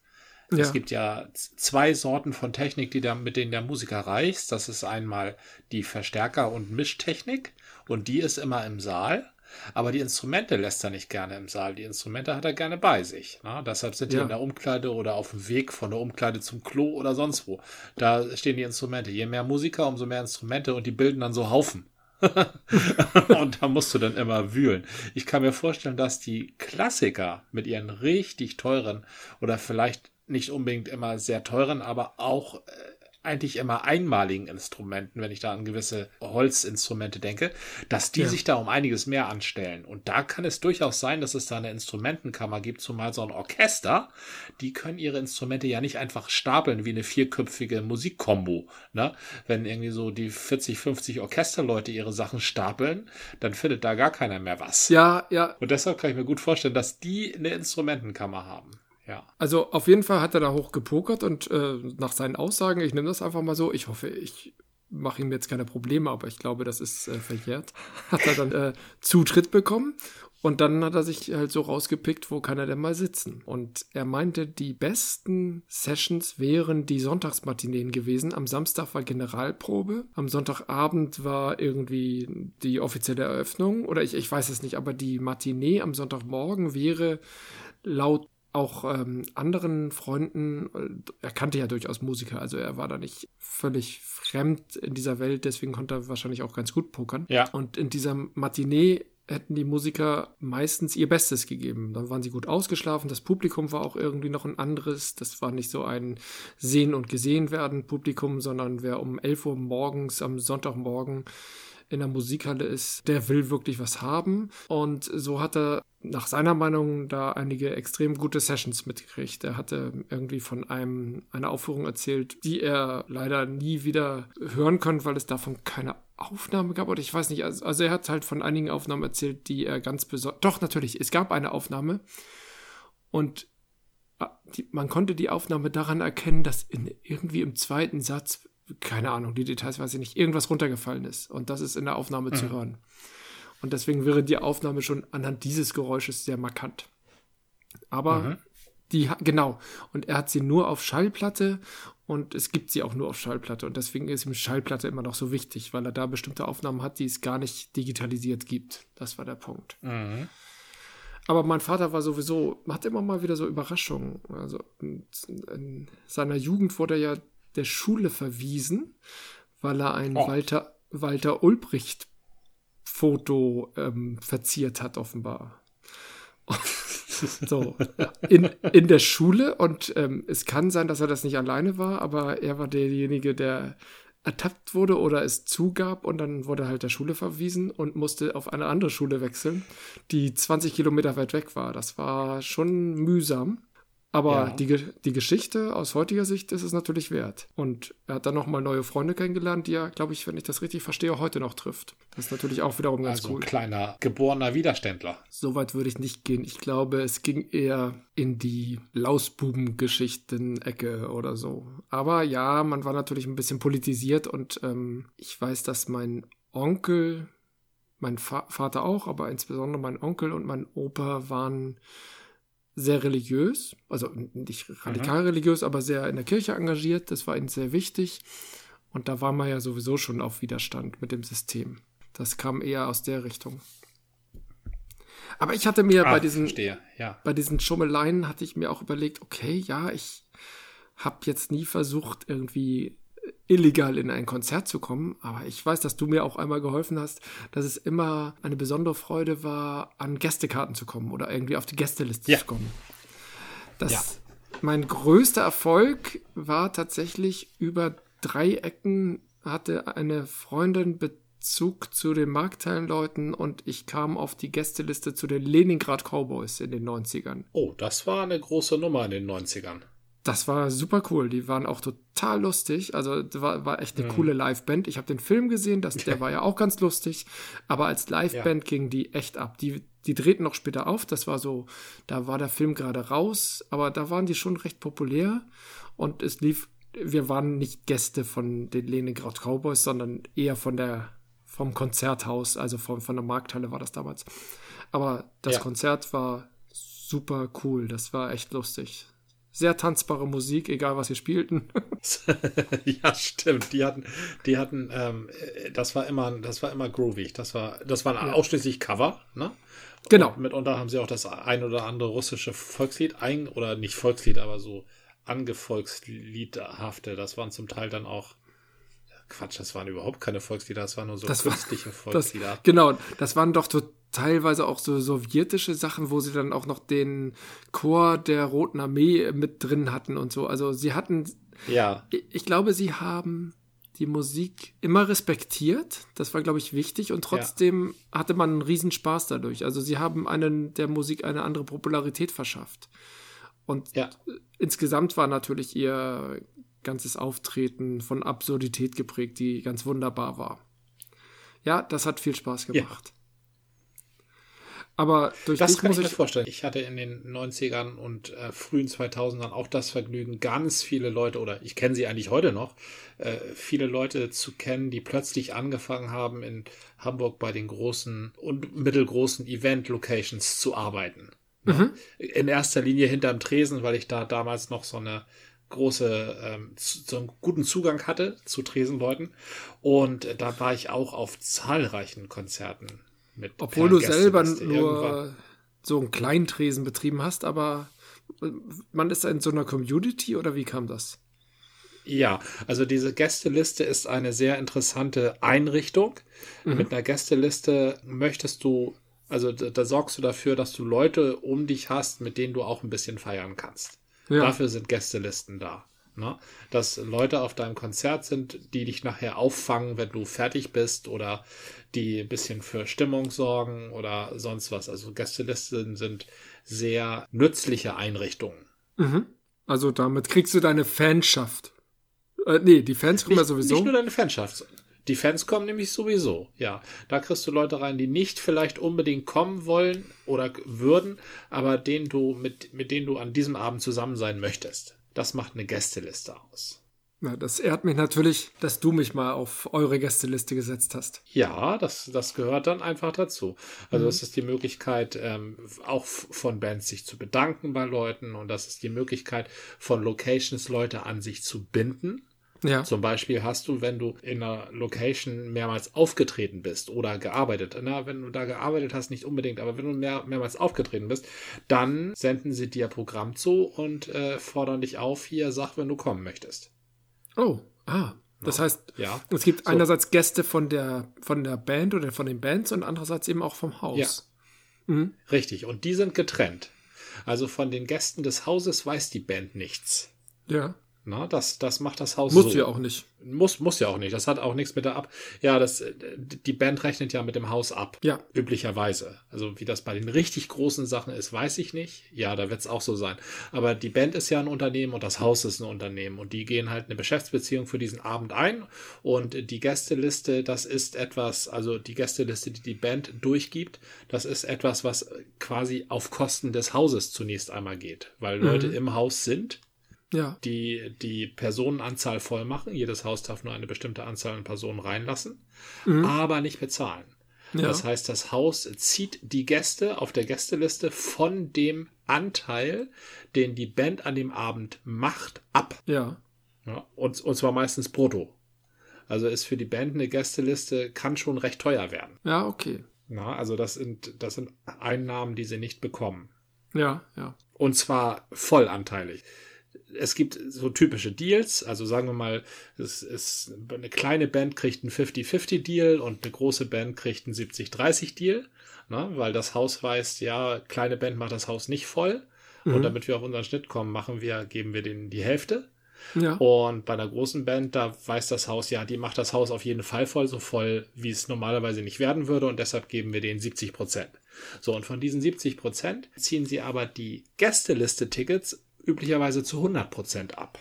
Ja. Es gibt ja zwei Sorten von Technik, die da, mit denen der Musiker reist. Das ist einmal die Verstärker- und Mischtechnik. Und die ist immer im Saal. Aber die Instrumente lässt er nicht gerne im Saal. Die Instrumente hat er gerne bei sich. Ne? Deshalb sind die ja. in der Umkleide oder auf dem Weg von der Umkleide zum Klo oder sonst wo. Da stehen die Instrumente. Je mehr Musiker, umso mehr Instrumente und die bilden dann so Haufen. und da musst du dann immer wühlen. Ich kann mir vorstellen, dass die Klassiker mit ihren richtig teuren oder vielleicht nicht unbedingt immer sehr teuren, aber auch äh, eigentlich immer einmaligen Instrumenten, wenn ich da an gewisse Holzinstrumente denke, dass die ja. sich da um einiges mehr anstellen. Und da kann es durchaus sein, dass es da eine Instrumentenkammer gibt, zumal so ein Orchester, die können ihre Instrumente ja nicht einfach stapeln wie eine vierköpfige Musikkombo. Ne? Wenn irgendwie so die 40, 50 Orchesterleute ihre Sachen stapeln, dann findet da gar keiner mehr was. Ja, ja. Und deshalb kann ich mir gut vorstellen, dass die eine Instrumentenkammer haben. Ja. Also auf jeden Fall hat er da hoch gepokert und äh, nach seinen Aussagen, ich nehme das einfach mal so, ich hoffe, ich mache ihm jetzt keine Probleme, aber ich glaube, das ist äh, verjährt, hat er dann äh, Zutritt bekommen und dann hat er sich halt so rausgepickt, wo kann er denn mal sitzen. Und er meinte, die besten Sessions wären die Sonntagsmatineen gewesen. Am Samstag war Generalprobe, am Sonntagabend war irgendwie die offizielle Eröffnung oder ich, ich weiß es nicht, aber die Matinee am Sonntagmorgen wäre laut auch ähm, anderen Freunden, äh, er kannte ja durchaus Musiker, also er war da nicht völlig fremd in dieser Welt, deswegen konnte er wahrscheinlich auch ganz gut pokern. Ja. Und in dieser Matinee hätten die Musiker meistens ihr Bestes gegeben. Dann waren sie gut ausgeschlafen, das Publikum war auch irgendwie noch ein anderes. Das war nicht so ein Sehen und Gesehen werden Publikum, sondern wer um 11 Uhr morgens am Sonntagmorgen in der Musikhalle ist, der will wirklich was haben. Und so hat er nach seiner Meinung da einige extrem gute Sessions mitgekriegt. Er hatte irgendwie von einem einer Aufführung erzählt, die er leider nie wieder hören konnte, weil es davon keine Aufnahme gab. Oder ich weiß nicht, also, also er hat halt von einigen Aufnahmen erzählt, die er ganz besonders. Doch, natürlich, es gab eine Aufnahme und ah, die, man konnte die Aufnahme daran erkennen, dass in, irgendwie im zweiten Satz, keine Ahnung, die Details weiß ich nicht, irgendwas runtergefallen ist. Und das ist in der Aufnahme mhm. zu hören. Und deswegen wäre die Aufnahme schon anhand dieses Geräusches sehr markant. Aber mhm. die, genau. Und er hat sie nur auf Schallplatte und es gibt sie auch nur auf Schallplatte. Und deswegen ist ihm Schallplatte immer noch so wichtig, weil er da bestimmte Aufnahmen hat, die es gar nicht digitalisiert gibt. Das war der Punkt. Mhm. Aber mein Vater war sowieso, hat immer mal wieder so Überraschungen. Also in, in seiner Jugend wurde er ja der Schule verwiesen, weil er einen oh. Walter, Walter Ulbricht Foto ähm, verziert hat, offenbar. so, in, in der Schule und ähm, es kann sein, dass er das nicht alleine war, aber er war derjenige, der ertappt wurde oder es zugab und dann wurde er halt der Schule verwiesen und musste auf eine andere Schule wechseln, die 20 Kilometer weit weg war. Das war schon mühsam. Aber ja. die, die Geschichte aus heutiger Sicht ist es natürlich wert. Und er hat dann nochmal neue Freunde kennengelernt, die er, glaube ich, wenn ich das richtig verstehe, heute noch trifft. Das ist natürlich auch wiederum ganz also cool. Also kleiner geborener Widerständler. Soweit würde ich nicht gehen. Ich glaube, es ging eher in die Lausbuben-Geschichten-Ecke oder so. Aber ja, man war natürlich ein bisschen politisiert und ähm, ich weiß, dass mein Onkel, mein Fa Vater auch, aber insbesondere mein Onkel und mein Opa waren sehr religiös, also nicht radikal mhm. religiös, aber sehr in der Kirche engagiert. Das war ihnen sehr wichtig. Und da war man ja sowieso schon auf Widerstand mit dem System. Das kam eher aus der Richtung. Aber ich hatte mir ah, bei diesen ja. bei diesen Schummeleien hatte ich mir auch überlegt, okay, ja, ich habe jetzt nie versucht irgendwie illegal in ein Konzert zu kommen, aber ich weiß, dass du mir auch einmal geholfen hast, dass es immer eine besondere Freude war, an Gästekarten zu kommen oder irgendwie auf die Gästeliste ja. zu kommen. Das, ja. Mein größter Erfolg war tatsächlich über drei Ecken hatte eine Freundin Bezug zu den Markthallenleuten und ich kam auf die Gästeliste zu den Leningrad Cowboys in den 90ern. Oh, das war eine große Nummer in den 90ern das war super cool. Die waren auch total lustig. Also war, war echt eine mhm. coole Liveband. Ich habe den Film gesehen, das, der war ja auch ganz lustig. Aber als Liveband ja. ging die echt ab. Die, die drehten noch später auf. Das war so, da war der Film gerade raus, aber da waren die schon recht populär. Und es lief, wir waren nicht Gäste von den Leningrad Cowboys, sondern eher von der, vom Konzerthaus, also von, von der Markthalle war das damals. Aber das ja. Konzert war super cool. Das war echt lustig sehr tanzbare Musik, egal was sie spielten. ja, stimmt. Die hatten, die hatten, ähm, das war immer, das war immer groovy. Das war, das waren ja. ausschließlich Cover, ne? Genau. Und mitunter haben sie auch das ein oder andere russische Volkslied ein oder nicht Volkslied, aber so angevolksliedhafte. Das waren zum Teil dann auch Quatsch, das waren überhaupt keine Volkslieder, das waren nur so das künstliche war, Volkslieder. Das, genau, das waren doch so teilweise auch so sowjetische Sachen, wo sie dann auch noch den Chor der Roten Armee mit drin hatten und so. Also sie hatten, ja, ich glaube, sie haben die Musik immer respektiert. Das war, glaube ich, wichtig. Und trotzdem ja. hatte man einen Riesenspaß dadurch. Also sie haben einen, der Musik eine andere Popularität verschafft. Und ja. insgesamt war natürlich ihr ganzes Auftreten von Absurdität geprägt, die ganz wunderbar war. Ja, das hat viel Spaß gemacht. Ja. Aber durch das kann ich mir vorstellen. Ich hatte in den 90ern und äh, frühen 2000ern auch das Vergnügen, ganz viele Leute, oder ich kenne sie eigentlich heute noch, äh, viele Leute zu kennen, die plötzlich angefangen haben, in Hamburg bei den großen und mittelgroßen Event-Locations zu arbeiten. Mhm. In erster Linie hinterm Tresen, weil ich da damals noch so eine große, ähm, so einen guten Zugang hatte zu Tresenleuten. Und da war ich auch auf zahlreichen Konzerten. Obwohl du selber nur so einen kleinen Tresen betrieben hast, aber man ist in so einer Community oder wie kam das? Ja, also diese Gästeliste ist eine sehr interessante Einrichtung. Mhm. Mit einer Gästeliste möchtest du, also da, da sorgst du dafür, dass du Leute um dich hast, mit denen du auch ein bisschen feiern kannst. Ja. Dafür sind Gästelisten da. Ne? Dass Leute auf deinem Konzert sind, die dich nachher auffangen, wenn du fertig bist oder die ein bisschen für Stimmung sorgen oder sonst was. Also Gästelisten sind sehr nützliche Einrichtungen. Mhm. Also damit kriegst du deine Fanschaft. Äh, nee, die Fans kommen nicht, ja sowieso. Nicht nur deine Fanschaft, die Fans kommen nämlich sowieso, ja. Da kriegst du Leute rein, die nicht vielleicht unbedingt kommen wollen oder würden, aber denen du, mit, mit denen du an diesem Abend zusammen sein möchtest. Das macht eine Gästeliste aus. Ja, das ehrt mich natürlich, dass du mich mal auf eure Gästeliste gesetzt hast. Ja, das, das gehört dann einfach dazu. Also mhm. es ist die Möglichkeit, ähm, auch von Bands sich zu bedanken bei Leuten und das ist die Möglichkeit, von Locations Leute an sich zu binden. Ja. Zum Beispiel hast du, wenn du in einer Location mehrmals aufgetreten bist oder gearbeitet, na, wenn du da gearbeitet hast, nicht unbedingt, aber wenn du mehr, mehrmals aufgetreten bist, dann senden sie dir Programm zu und äh, fordern dich auf, hier, sag, wenn du kommen möchtest. Oh, ah. Das heißt, ja. es gibt so. einerseits Gäste von der, von der Band oder von den Bands und andererseits eben auch vom Haus. Ja. Mhm. Richtig. Und die sind getrennt. Also von den Gästen des Hauses weiß die Band nichts. Ja. Na, das, das macht das Haus muss so. Muss ja auch nicht. Muss, muss ja auch nicht. Das hat auch nichts mit der Ab. Ja, das, die Band rechnet ja mit dem Haus ab. Ja. Üblicherweise. Also wie das bei den richtig großen Sachen ist, weiß ich nicht. Ja, da wird es auch so sein. Aber die Band ist ja ein Unternehmen und das Haus ist ein Unternehmen. Und die gehen halt eine Geschäftsbeziehung für diesen Abend ein. Und die Gästeliste, das ist etwas, also die Gästeliste, die die Band durchgibt, das ist etwas, was quasi auf Kosten des Hauses zunächst einmal geht. Weil Leute mhm. im Haus sind ja. die die Personenanzahl voll machen. Jedes Haus darf nur eine bestimmte Anzahl an Personen reinlassen, mhm. aber nicht bezahlen. Ja. Das heißt, das Haus zieht die Gäste auf der Gästeliste von dem Anteil, den die Band an dem Abend macht, ab. Ja. ja und, und zwar meistens brutto. Also ist für die Band eine Gästeliste, kann schon recht teuer werden. Ja, okay. Na, also das sind, das sind Einnahmen, die sie nicht bekommen. Ja, ja. Und zwar vollanteilig es gibt so typische Deals, also sagen wir mal, es ist eine kleine Band kriegt einen 50-50 Deal und eine große Band kriegt einen 70-30 Deal, ne? weil das Haus weiß, ja, kleine Band macht das Haus nicht voll mhm. und damit wir auf unseren Schnitt kommen, machen wir, geben wir denen die Hälfte. Ja. Und bei einer großen Band, da weiß das Haus, ja, die macht das Haus auf jeden Fall voll, so voll, wie es normalerweise nicht werden würde und deshalb geben wir denen 70 Prozent. So, und von diesen 70 Prozent ziehen sie aber die Gästeliste-Tickets üblicherweise zu 100 Prozent ab.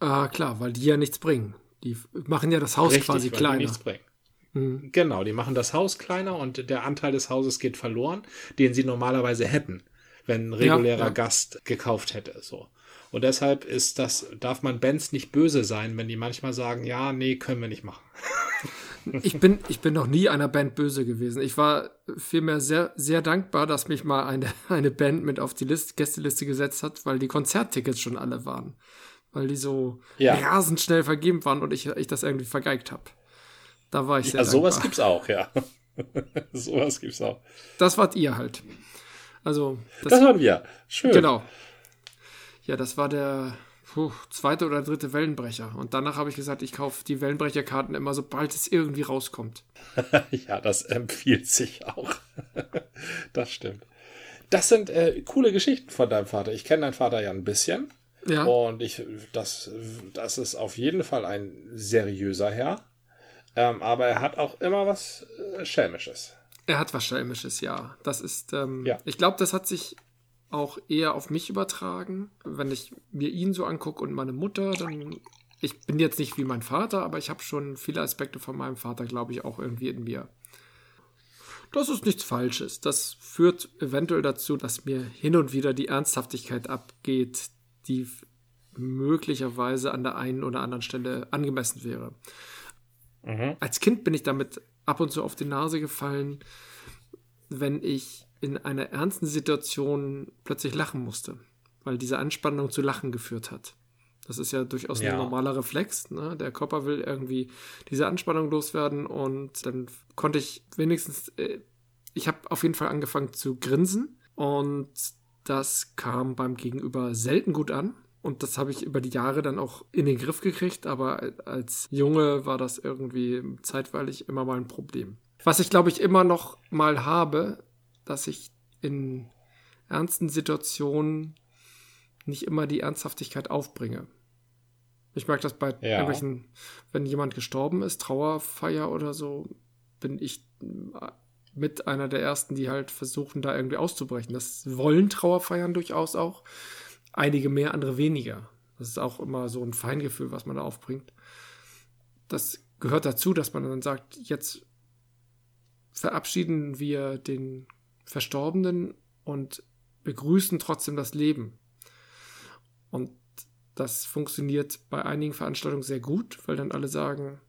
Ah, klar, weil die ja nichts bringen. Die machen ja das Haus Richtig, quasi weil kleiner. Die nichts bringen. Mhm. Genau, die machen das Haus kleiner und der Anteil des Hauses geht verloren, den sie normalerweise hätten, wenn ein regulärer ja, ja. Gast gekauft hätte. So. Und deshalb ist das, darf man Bands nicht böse sein, wenn die manchmal sagen, ja, nee, können wir nicht machen. ich bin, ich bin noch nie einer Band böse gewesen. Ich war vielmehr sehr, sehr dankbar, dass mich mal eine, eine Band mit auf die List, Gästeliste gesetzt hat, weil die Konzerttickets schon alle waren. Weil die so ja. rasend schnell vergeben waren und ich, ich das irgendwie vergeigt habe. Da war ich sehr Ja, sowas gibt's auch, ja. sowas gibt's auch. Das wart ihr halt. Also, das, das waren wir. Schön. Genau. Ja, das war der puh, zweite oder dritte Wellenbrecher. Und danach habe ich gesagt, ich kaufe die Wellenbrecherkarten immer, sobald es irgendwie rauskommt. ja, das empfiehlt sich auch. das stimmt. Das sind äh, coole Geschichten von deinem Vater. Ich kenne deinen Vater ja ein bisschen. Ja. Und ich, das, das ist auf jeden Fall ein seriöser Herr. Ähm, aber er hat auch immer was äh, Schelmisches. Er hat was Schelmisches, ja. Das ist, ähm, ja. ich glaube, das hat sich auch eher auf mich übertragen. Wenn ich mir ihn so angucke und meine Mutter, dann. Ich bin jetzt nicht wie mein Vater, aber ich habe schon viele Aspekte von meinem Vater, glaube ich, auch irgendwie in mir. Das ist nichts Falsches. Das führt eventuell dazu, dass mir hin und wieder die Ernsthaftigkeit abgeht, die möglicherweise an der einen oder anderen Stelle angemessen wäre. Mhm. Als Kind bin ich damit ab und zu auf die Nase gefallen, wenn ich in einer ernsten Situation plötzlich lachen musste, weil diese Anspannung zu Lachen geführt hat. Das ist ja durchaus ja. ein normaler Reflex. Ne? Der Körper will irgendwie diese Anspannung loswerden und dann konnte ich wenigstens, äh, ich habe auf jeden Fall angefangen zu grinsen und das kam beim Gegenüber selten gut an. Und das habe ich über die Jahre dann auch in den Griff gekriegt, aber als Junge war das irgendwie zeitweilig immer mal ein Problem. Was ich glaube ich immer noch mal habe, dass ich in ernsten Situationen nicht immer die Ernsthaftigkeit aufbringe. Ich merke das bei ja. irgendwelchen, wenn jemand gestorben ist, Trauerfeier oder so, bin ich mit einer der ersten, die halt versuchen, da irgendwie auszubrechen. Das wollen Trauerfeiern durchaus auch. Einige mehr, andere weniger. Das ist auch immer so ein Feingefühl, was man da aufbringt. Das gehört dazu, dass man dann sagt, jetzt verabschieden wir den Verstorbenen und begrüßen trotzdem das Leben. Und das funktioniert bei einigen Veranstaltungen sehr gut, weil dann alle sagen,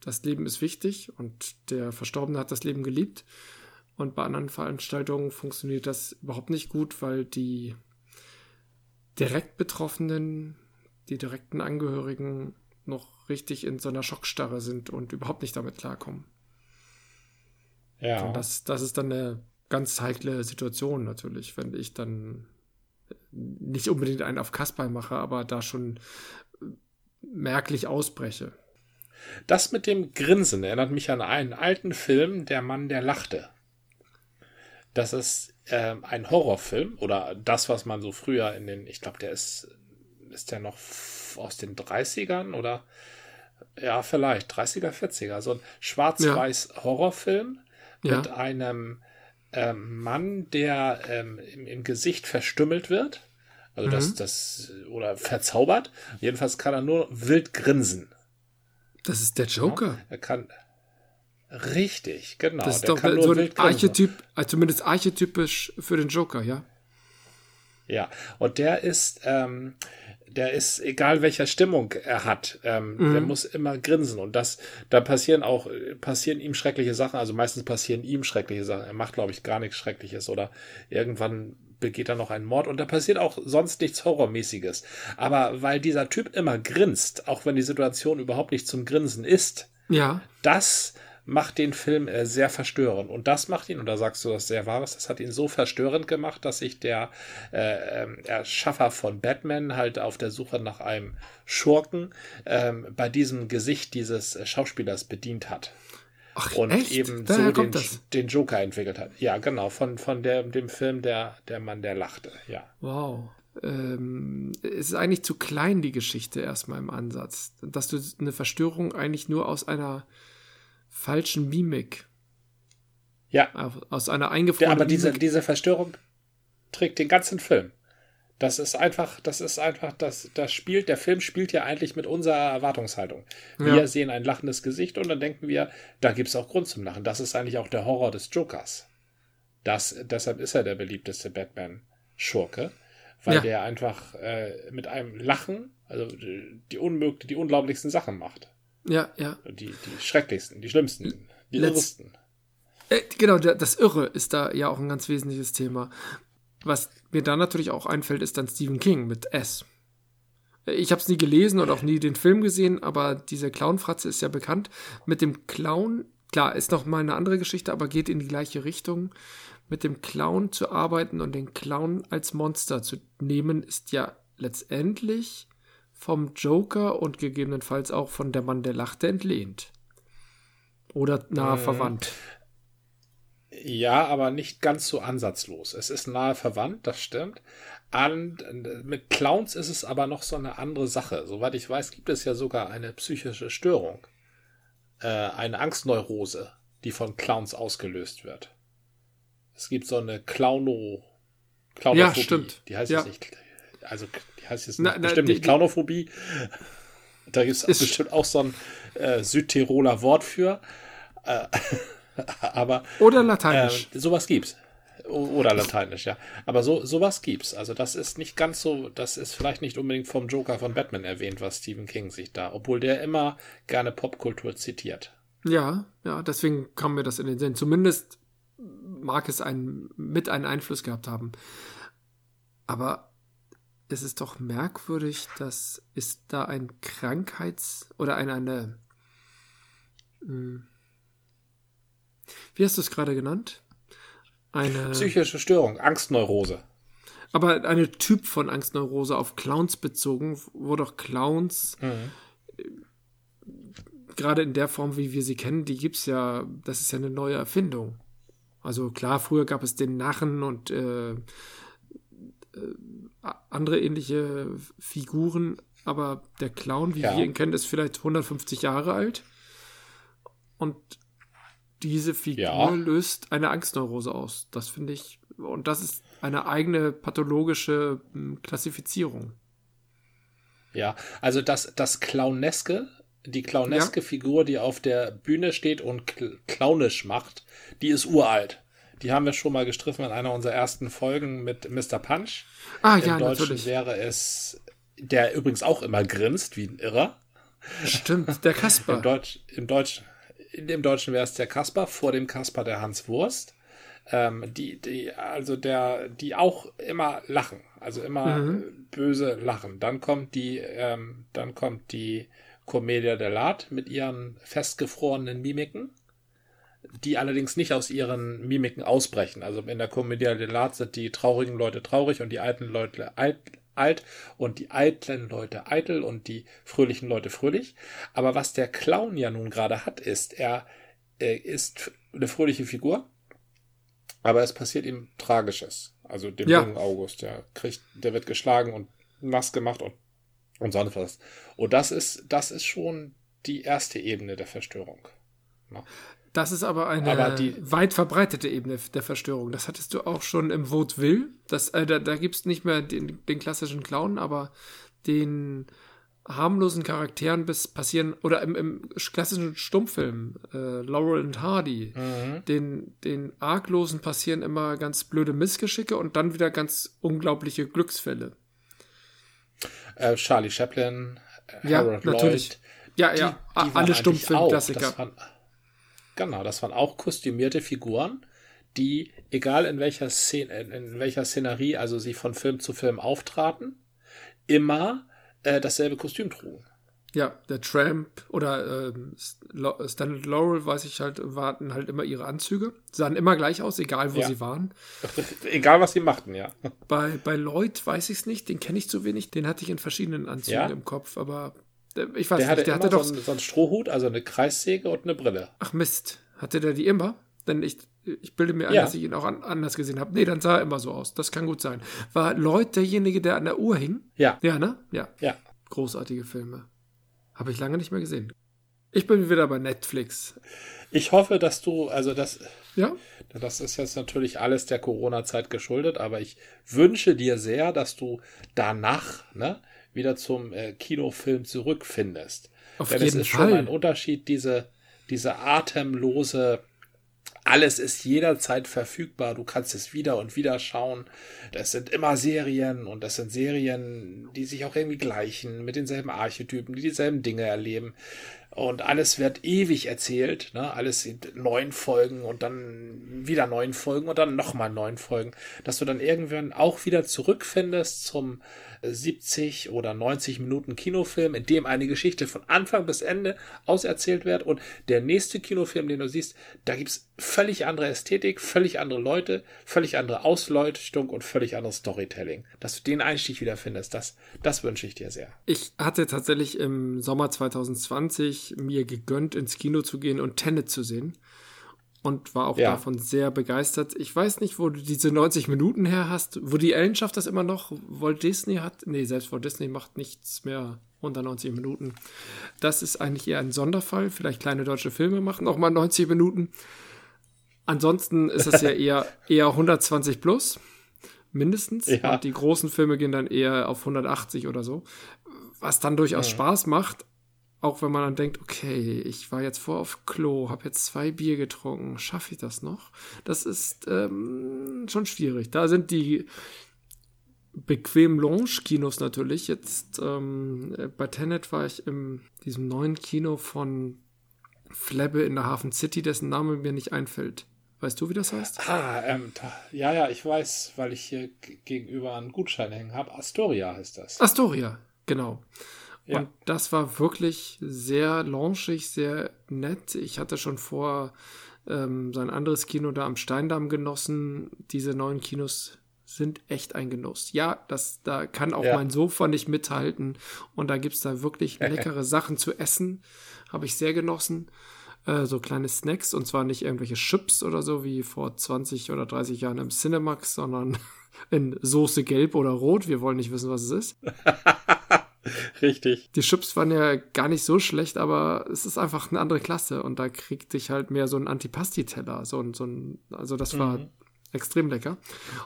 das Leben ist wichtig und der Verstorbene hat das Leben geliebt. Und bei anderen Veranstaltungen funktioniert das überhaupt nicht gut, weil die direkt Betroffenen, die direkten Angehörigen noch richtig in so einer Schockstarre sind und überhaupt nicht damit klarkommen. Ja. Und das, das ist dann eine ganz heikle Situation natürlich, wenn ich dann nicht unbedingt einen auf Kasper mache, aber da schon merklich ausbreche. Das mit dem Grinsen erinnert mich an einen alten Film, Der Mann, der lachte. Das ist äh, ein Horrorfilm oder das, was man so früher in den, ich glaube, der ist, ist der noch aus den 30ern oder ja, vielleicht 30er, 40er, so ein schwarz-weiß ja. Horrorfilm ja. mit einem ähm, Mann, der ähm, im, im, Gesicht verstümmelt wird. Also mhm. das, das, oder verzaubert. Jedenfalls kann er nur wild grinsen. Das ist der Joker. Ja, er kann. Richtig, genau. Das ist der doch so ein Archetyp, also zumindest archetypisch für den Joker, ja? Ja, und der ist, ähm, der ist, egal welcher Stimmung er hat, ähm, mhm. der muss immer grinsen. Und das, da passieren auch, passieren ihm schreckliche Sachen. Also meistens passieren ihm schreckliche Sachen. Er macht, glaube ich, gar nichts Schreckliches oder irgendwann begeht er noch einen Mord und da passiert auch sonst nichts Horrormäßiges. Aber weil dieser Typ immer grinst, auch wenn die Situation überhaupt nicht zum Grinsen ist, ja. das macht den Film äh, sehr verstörend. Und das macht ihn, und da sagst du das sehr wahres, das hat ihn so verstörend gemacht, dass sich der äh, ähm, Erschaffer von Batman halt auf der Suche nach einem Schurken äh, bei diesem Gesicht dieses Schauspielers bedient hat. Ach, und echt? eben Daher so den, den, Joker entwickelt hat. Ja, genau, von, von der, dem Film der, der Mann, der lachte, ja. Wow. Ähm, es ist eigentlich zu klein, die Geschichte erstmal im Ansatz. Dass du eine Verstörung eigentlich nur aus einer falschen Mimik. Ja. Aus einer eingefrorenen ja, aber diese, diese Verstörung trägt den ganzen Film. Das ist einfach, das ist einfach, das, das spielt, der Film spielt ja eigentlich mit unserer Erwartungshaltung. Wir ja. sehen ein lachendes Gesicht und dann denken wir, da gibt es auch Grund zum Lachen. Das ist eigentlich auch der Horror des Jokers. Das, deshalb ist er der beliebteste Batman-Schurke, weil ja. der einfach äh, mit einem Lachen, also die unmöglich, die unglaublichsten Sachen macht. Ja, ja. Die, die schrecklichsten, die schlimmsten, die Letz irresten. Äh, genau, das Irre ist da ja auch ein ganz wesentliches Thema. Was mir dann natürlich auch einfällt, ist dann Stephen King mit S. Ich habe es nie gelesen und auch nie den Film gesehen, aber diese Clownfratze ist ja bekannt. Mit dem Clown, klar, ist noch mal eine andere Geschichte, aber geht in die gleiche Richtung. Mit dem Clown zu arbeiten und den Clown als Monster zu nehmen, ist ja letztendlich vom Joker und gegebenenfalls auch von der Mann, der lachte, entlehnt. Oder nahe äh, verwandt. Ja, aber nicht ganz so ansatzlos. Es ist nahe verwandt, das stimmt. Und mit Clowns ist es aber noch so eine andere Sache. Soweit ich weiß, gibt es ja sogar eine psychische Störung. Äh, eine Angstneurose, die von Clowns ausgelöst wird. Es gibt so eine Clowno. Clownophobie. Ja, stimmt. Die heißt ja. jetzt nicht. Also, die heißt jetzt na, na, bestimmt die, nicht Clownophobie. Da gibt es bestimmt auch so ein äh, Südtiroler Wort für. Äh, Aber oder Lateinisch. Äh, sowas gibt's. Oder Lateinisch, ja. Aber so sowas gibt's. Also das ist nicht ganz so, das ist vielleicht nicht unbedingt vom Joker von Batman erwähnt, was Stephen King sich da, obwohl der immer gerne Popkultur zitiert. Ja, ja, deswegen kam mir das in den Sinn. Zumindest mag es einen, mit einen Einfluss gehabt haben. Aber es ist doch merkwürdig, dass ist da ein Krankheits- oder eine, eine hm, wie hast du es gerade genannt? Eine psychische Störung, Angstneurose. Aber eine Typ von Angstneurose auf Clowns bezogen, wo doch Clowns mhm. gerade in der Form, wie wir sie kennen, die gibt es ja, das ist ja eine neue Erfindung. Also klar, früher gab es den Narren und äh, andere ähnliche Figuren, aber der Clown, wie ja. wir ihn kennen, ist vielleicht 150 Jahre alt. Und diese Figur ja. löst eine Angstneurose aus. Das finde ich, und das ist eine eigene pathologische hm, Klassifizierung. Ja, also das, das Clowneske, die clowneske ja. Figur, die auf der Bühne steht und clownisch macht, die ist uralt. Die haben wir schon mal gestriffen in einer unserer ersten Folgen mit Mr. Punch. Ah, Im ja, Deutschen natürlich. wäre es, der übrigens auch immer grinst, wie ein Irrer. Stimmt, der Kasper. Im, Deutsch, Im Deutschen in dem Deutschen wäre es der Kasper, vor dem Kasper der Hans Wurst. Ähm, die, die, also der, die auch immer lachen, also immer mhm. böse lachen. Dann kommt die, ähm, dann kommt die Commedia dell'arte mit ihren festgefrorenen Mimiken, die allerdings nicht aus ihren Mimiken ausbrechen. Also in der Commedia dell'arte sind die traurigen Leute traurig und die alten Leute alt, alt und die eitlen Leute eitel und die fröhlichen Leute fröhlich. Aber was der Clown ja nun gerade hat, ist, er, er ist eine fröhliche Figur, aber es passiert ihm Tragisches. Also dem ja. jungen August, der kriegt, der wird geschlagen und nass gemacht und, und sonst was. Und das ist, das ist schon die erste Ebene der Verstörung. Ja. Das ist aber eine aber die, weit verbreitete Ebene der Verstörung. Das hattest du auch schon im Vaudeville. Das, äh, da da gibt es nicht mehr den, den, klassischen Clown, aber den harmlosen Charakteren bis passieren, oder im, im klassischen Stummfilm, äh, Laurel and Hardy, mhm. den, den Arglosen passieren immer ganz blöde Missgeschicke und dann wieder ganz unglaubliche Glücksfälle. Äh, Charlie Chaplin, äh, ja, Harold natürlich. Lloyd. Ja, ja, die, die alle Stummfilm-Klassiker. Genau, das waren auch kostümierte Figuren, die, egal in welcher Szene, in welcher Szenerie, also sie von Film zu Film auftraten, immer äh, dasselbe Kostüm trugen. Ja, der Tramp oder äh, Stanley Laurel, weiß ich halt, warten halt immer ihre Anzüge. Sahen immer gleich aus, egal wo ja. sie waren. egal, was sie machten, ja. Bei, bei Lloyd weiß ich es nicht, den kenne ich zu wenig. Den hatte ich in verschiedenen Anzügen ja. im Kopf, aber ich weiß der nicht. Hatte der hatte doch so einen, so einen Strohhut, also eine Kreissäge und eine Brille. Ach Mist, hatte der die immer? Denn ich, ich bilde mir ein, ja. dass ich ihn auch an, anders gesehen habe. Nee, dann sah er immer so aus. Das kann gut sein. War Lloyd derjenige, der an der Uhr hing? Ja. Ja, ne? Ja. Ja. Großartige Filme. Habe ich lange nicht mehr gesehen. Ich bin wieder bei Netflix. Ich hoffe, dass du, also das, ja? das ist jetzt natürlich alles der Corona-Zeit geschuldet, aber ich wünsche dir sehr, dass du danach ne, wieder zum äh, Kinofilm zurückfindest. Auf Denn jeden es ist Fall. schon ein Unterschied, diese, diese atemlose alles ist jederzeit verfügbar. Du kannst es wieder und wieder schauen. Das sind immer Serien und das sind Serien, die sich auch irgendwie gleichen, mit denselben Archetypen, die dieselben Dinge erleben. Und alles wird ewig erzählt. Ne? Alles sind neun Folgen und dann wieder neun Folgen und dann nochmal neun Folgen. Dass du dann irgendwann auch wieder zurückfindest zum 70 oder 90 Minuten Kinofilm, in dem eine Geschichte von Anfang bis Ende auserzählt wird und der nächste Kinofilm, den du siehst, da gibt es völlig andere Ästhetik, völlig andere Leute, völlig andere Ausleuchtung und völlig anderes Storytelling. Dass du den Einstieg wieder findest, das, das wünsche ich dir sehr. Ich hatte tatsächlich im Sommer 2020 mir gegönnt, ins Kino zu gehen und Tenet zu sehen und war auch ja. davon sehr begeistert. Ich weiß nicht, wo du diese 90 Minuten her hast. Wo die Ellen schafft das immer noch. Walt Disney hat, nee, selbst Walt Disney macht nichts mehr unter 90 Minuten. Das ist eigentlich eher ein Sonderfall. Vielleicht kleine deutsche Filme machen auch mal 90 Minuten. Ansonsten ist es ja eher, eher 120 plus, mindestens. Ja. Und die großen Filme gehen dann eher auf 180 oder so. Was dann durchaus ja. Spaß macht, auch wenn man dann denkt, okay, ich war jetzt vor auf Klo, habe jetzt zwei Bier getrunken, schaffe ich das noch? Das ist ähm, schon schwierig. Da sind die bequem Lounge-Kinos natürlich. Jetzt ähm, bei Tenet war ich in diesem neuen Kino von Flebbe in der Hafen City, dessen Name mir nicht einfällt. Weißt du, wie das heißt? Ah, ähm, ja, ja, ich weiß, weil ich hier gegenüber einen Gutschein hängen habe. Astoria heißt das. Astoria, genau. Ja. Und das war wirklich sehr launchig, sehr nett. Ich hatte schon vor ähm, sein anderes Kino da am Steindamm genossen. Diese neuen Kinos sind echt ein Genuss. Ja, das, da kann auch ja. mein Sofa nicht mithalten. Und da gibt es da wirklich leckere Sachen zu essen. Habe ich sehr genossen. Äh, so kleine Snacks und zwar nicht irgendwelche Chips oder so wie vor 20 oder 30 Jahren im Cinemax, sondern in Soße gelb oder rot. Wir wollen nicht wissen, was es ist. Richtig. Die Chips waren ja gar nicht so schlecht, aber es ist einfach eine andere Klasse und da kriegt ich halt mehr so ein Antipasti-Teller. So ein, so ein, also das war mhm. extrem lecker.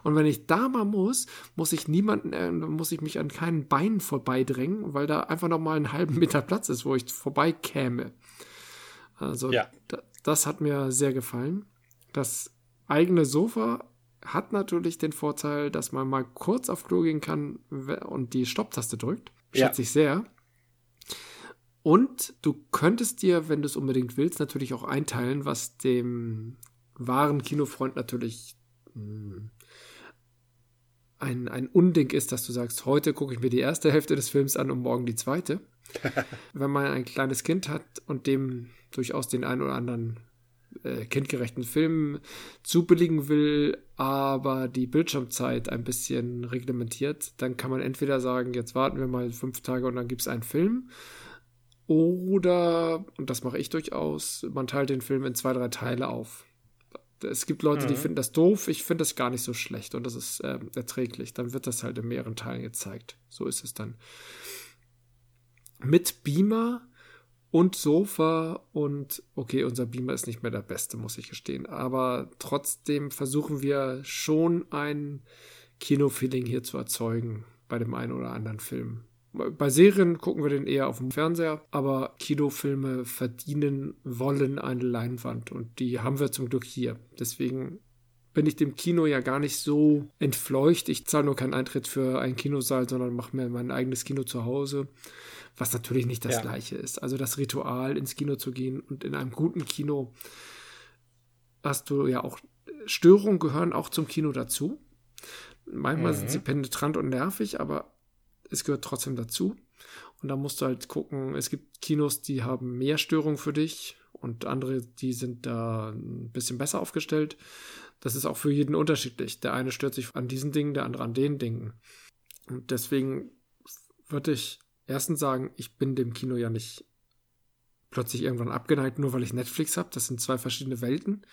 Und wenn ich da mal muss, muss ich niemanden, äh, muss ich mich an keinen Beinen vorbeidrängen, weil da einfach noch mal einen halben Meter Platz ist, wo ich vorbeikäme. Also ja. das hat mir sehr gefallen. Das eigene Sofa hat natürlich den Vorteil, dass man mal kurz auf Klo gehen kann und die Stopptaste drückt. Schätze ja. ich sehr. Und du könntest dir, wenn du es unbedingt willst, natürlich auch einteilen, was dem wahren Kinofreund natürlich mh, hm, ein, ein Unding ist, dass du sagst, heute gucke ich mir die erste Hälfte des Films an und morgen die zweite. wenn man ein kleines Kind hat und dem durchaus den einen oder anderen äh, kindgerechten Film zubilligen will, aber die Bildschirmzeit ein bisschen reglementiert, dann kann man entweder sagen, jetzt warten wir mal fünf Tage und dann gibt es einen Film. Oder, und das mache ich durchaus, man teilt den Film in zwei, drei Teile auf. Es gibt Leute, mhm. die finden das doof, ich finde das gar nicht so schlecht und das ist äh, erträglich. Dann wird das halt in mehreren Teilen gezeigt. So ist es dann. Mit Beamer und Sofa und okay, unser Beamer ist nicht mehr der beste, muss ich gestehen. Aber trotzdem versuchen wir schon ein Kinofeeling hier zu erzeugen bei dem einen oder anderen Film. Bei Serien gucken wir den eher auf dem Fernseher, aber Kinofilme verdienen wollen eine Leinwand und die haben wir zum Glück hier. Deswegen bin ich dem Kino ja gar nicht so entfleucht. Ich zahle nur keinen Eintritt für einen Kinosaal, sondern mache mir mein eigenes Kino zu Hause was natürlich nicht das ja. gleiche ist. Also das Ritual, ins Kino zu gehen und in einem guten Kino hast du ja auch Störungen gehören auch zum Kino dazu. Manchmal mhm. sind sie penetrant und nervig, aber es gehört trotzdem dazu. Und da musst du halt gucken, es gibt Kinos, die haben mehr Störungen für dich und andere, die sind da ein bisschen besser aufgestellt. Das ist auch für jeden unterschiedlich. Der eine stört sich an diesen Dingen, der andere an den Dingen. Und deswegen würde ich erstens sagen, ich bin dem Kino ja nicht plötzlich irgendwann abgeneigt, nur weil ich Netflix habe. Das sind zwei verschiedene Welten.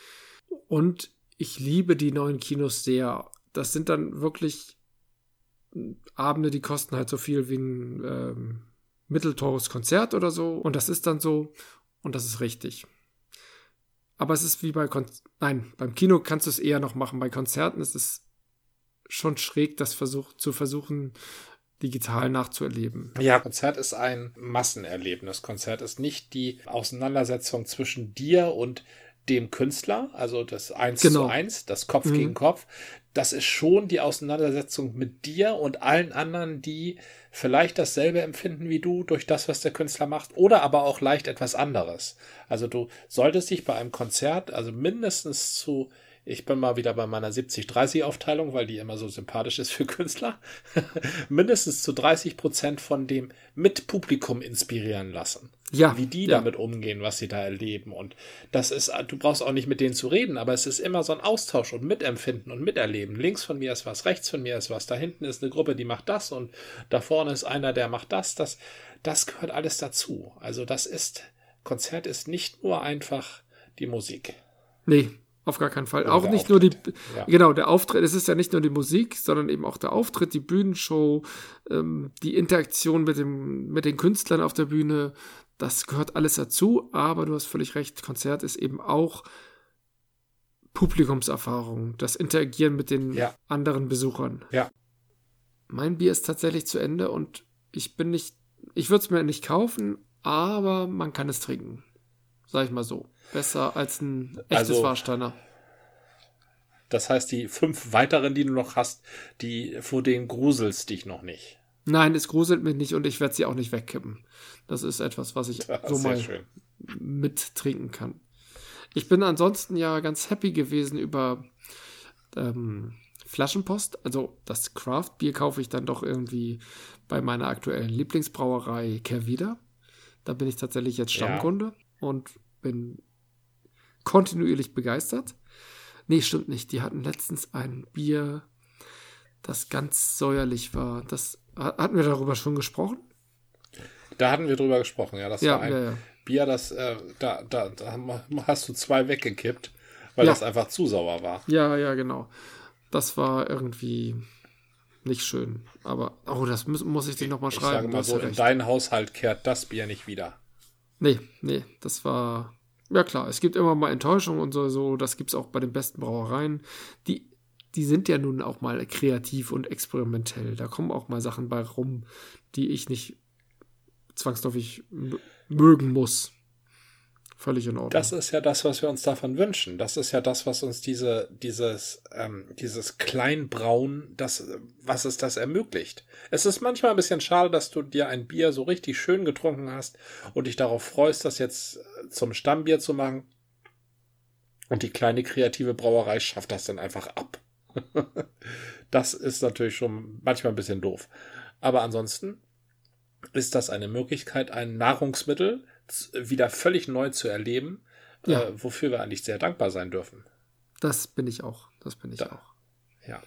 Und ich liebe die neuen Kinos sehr. Das sind dann wirklich Abende, die kosten halt so viel wie ein ähm, mittelteures Konzert oder so. Und das ist dann so. Und das ist richtig. Aber es ist wie bei Kon Nein, beim Kino kannst du es eher noch machen. Bei Konzerten ist es schon schräg, das versuch zu versuchen, digital nachzuerleben. Ja, Konzert ist ein Massenerlebnis. Konzert ist nicht die Auseinandersetzung zwischen dir und dem Künstler, also das Eins genau. zu Eins, das Kopf mhm. gegen Kopf. Das ist schon die Auseinandersetzung mit dir und allen anderen, die vielleicht dasselbe empfinden wie du durch das, was der Künstler macht, oder aber auch leicht etwas anderes. Also du solltest dich bei einem Konzert, also mindestens zu ich bin mal wieder bei meiner 70-30-Aufteilung, weil die immer so sympathisch ist für Künstler. Mindestens zu 30 Prozent von dem mit Publikum inspirieren lassen. Ja. Wie die ja. damit umgehen, was sie da erleben. Und das ist, du brauchst auch nicht mit denen zu reden, aber es ist immer so ein Austausch und Mitempfinden und Miterleben. Links von mir ist was, rechts von mir ist was, da hinten ist eine Gruppe, die macht das und da vorne ist einer, der macht das. Das, das gehört alles dazu. Also das ist, Konzert ist nicht nur einfach die Musik. Nee, auf gar keinen Fall. Oder auch nicht Auftritt. nur die, ja. genau, der Auftritt. Es ist ja nicht nur die Musik, sondern eben auch der Auftritt, die Bühnenshow, ähm, die Interaktion mit dem, mit den Künstlern auf der Bühne. Das gehört alles dazu. Aber du hast völlig recht. Konzert ist eben auch Publikumserfahrung, das Interagieren mit den ja. anderen Besuchern. Ja. Mein Bier ist tatsächlich zu Ende und ich bin nicht, ich würde es mir nicht kaufen, aber man kann es trinken. Sag ich mal so. Besser als ein echtes also, Warsteiner. Das heißt, die fünf weiteren, die du noch hast, die vor denen gruselst dich noch nicht. Nein, es gruselt mich nicht und ich werde sie auch nicht wegkippen. Das ist etwas, was ich das so mal schön. mittrinken kann. Ich bin ansonsten ja ganz happy gewesen über ähm, Flaschenpost. Also das Craft-Bier kaufe ich dann doch irgendwie bei meiner aktuellen Lieblingsbrauerei Kervida. Da bin ich tatsächlich jetzt Stammkunde ja. Und bin kontinuierlich begeistert. Nee, stimmt nicht. Die hatten letztens ein Bier, das ganz säuerlich war. Das hatten wir darüber schon gesprochen? Da hatten wir drüber gesprochen, ja. Das ja, war ein ja, ja. Bier, das äh, da, da, da hast du zwei weggekippt, weil das einfach zu sauer war. Ja, ja, genau. Das war irgendwie nicht schön. Aber, oh, das muss, muss ich dir nochmal schreiben. Ich sage mal so, in deinen Haushalt kehrt das Bier nicht wieder. Nee, nee, das war ja klar, es gibt immer mal Enttäuschungen und so, so das gibt es auch bei den besten Brauereien. Die, die sind ja nun auch mal kreativ und experimentell. Da kommen auch mal Sachen bei rum, die ich nicht zwangsläufig mögen muss. Völlig in Ordnung. Das ist ja das, was wir uns davon wünschen. Das ist ja das, was uns diese, dieses, ähm, dieses Kleinbrauen, das, was es das ermöglicht. Es ist manchmal ein bisschen schade, dass du dir ein Bier so richtig schön getrunken hast und dich darauf freust, das jetzt äh, zum Stammbier zu machen. Und die kleine kreative Brauerei schafft das dann einfach ab. das ist natürlich schon manchmal ein bisschen doof. Aber ansonsten ist das eine Möglichkeit, ein Nahrungsmittel wieder völlig neu zu erleben, ja. äh, wofür wir eigentlich sehr dankbar sein dürfen. Das bin ich auch. Das bin ich da. auch. Ja.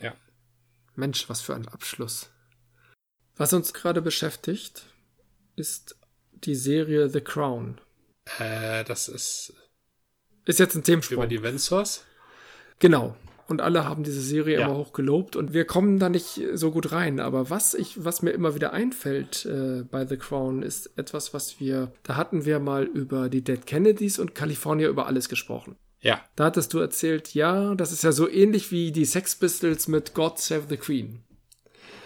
Ja. Mensch, was für ein Abschluss. Was uns gerade beschäftigt, ist die Serie The Crown. Äh, das ist. Ist jetzt ein Themensprung. Über die Vensors? Genau und alle haben diese Serie ja. immer hoch gelobt und wir kommen da nicht so gut rein. Aber was ich, was mir immer wieder einfällt äh, bei The Crown, ist etwas, was wir, da hatten wir mal über die Dead Kennedys und California über alles gesprochen. Ja. Da hattest du erzählt, ja, das ist ja so ähnlich wie die Sex Pistols mit God Save the Queen.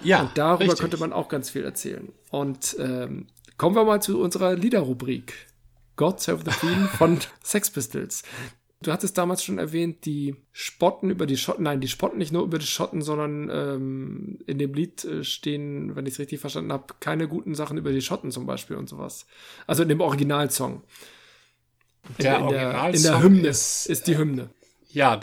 Ja. Und darüber richtig. könnte man auch ganz viel erzählen. Und ähm, kommen wir mal zu unserer Liederrubrik. God Save the Queen von Sex Pistols. Du hattest damals schon erwähnt, die spotten über die Schotten. Nein, die spotten nicht nur über die Schotten, sondern ähm, in dem Lied äh, stehen, wenn ich es richtig verstanden habe, keine guten Sachen über die Schotten zum Beispiel und sowas. Also in dem Originalsong. Der in, der, in der Hymne ist, ist die Hymne. Ja,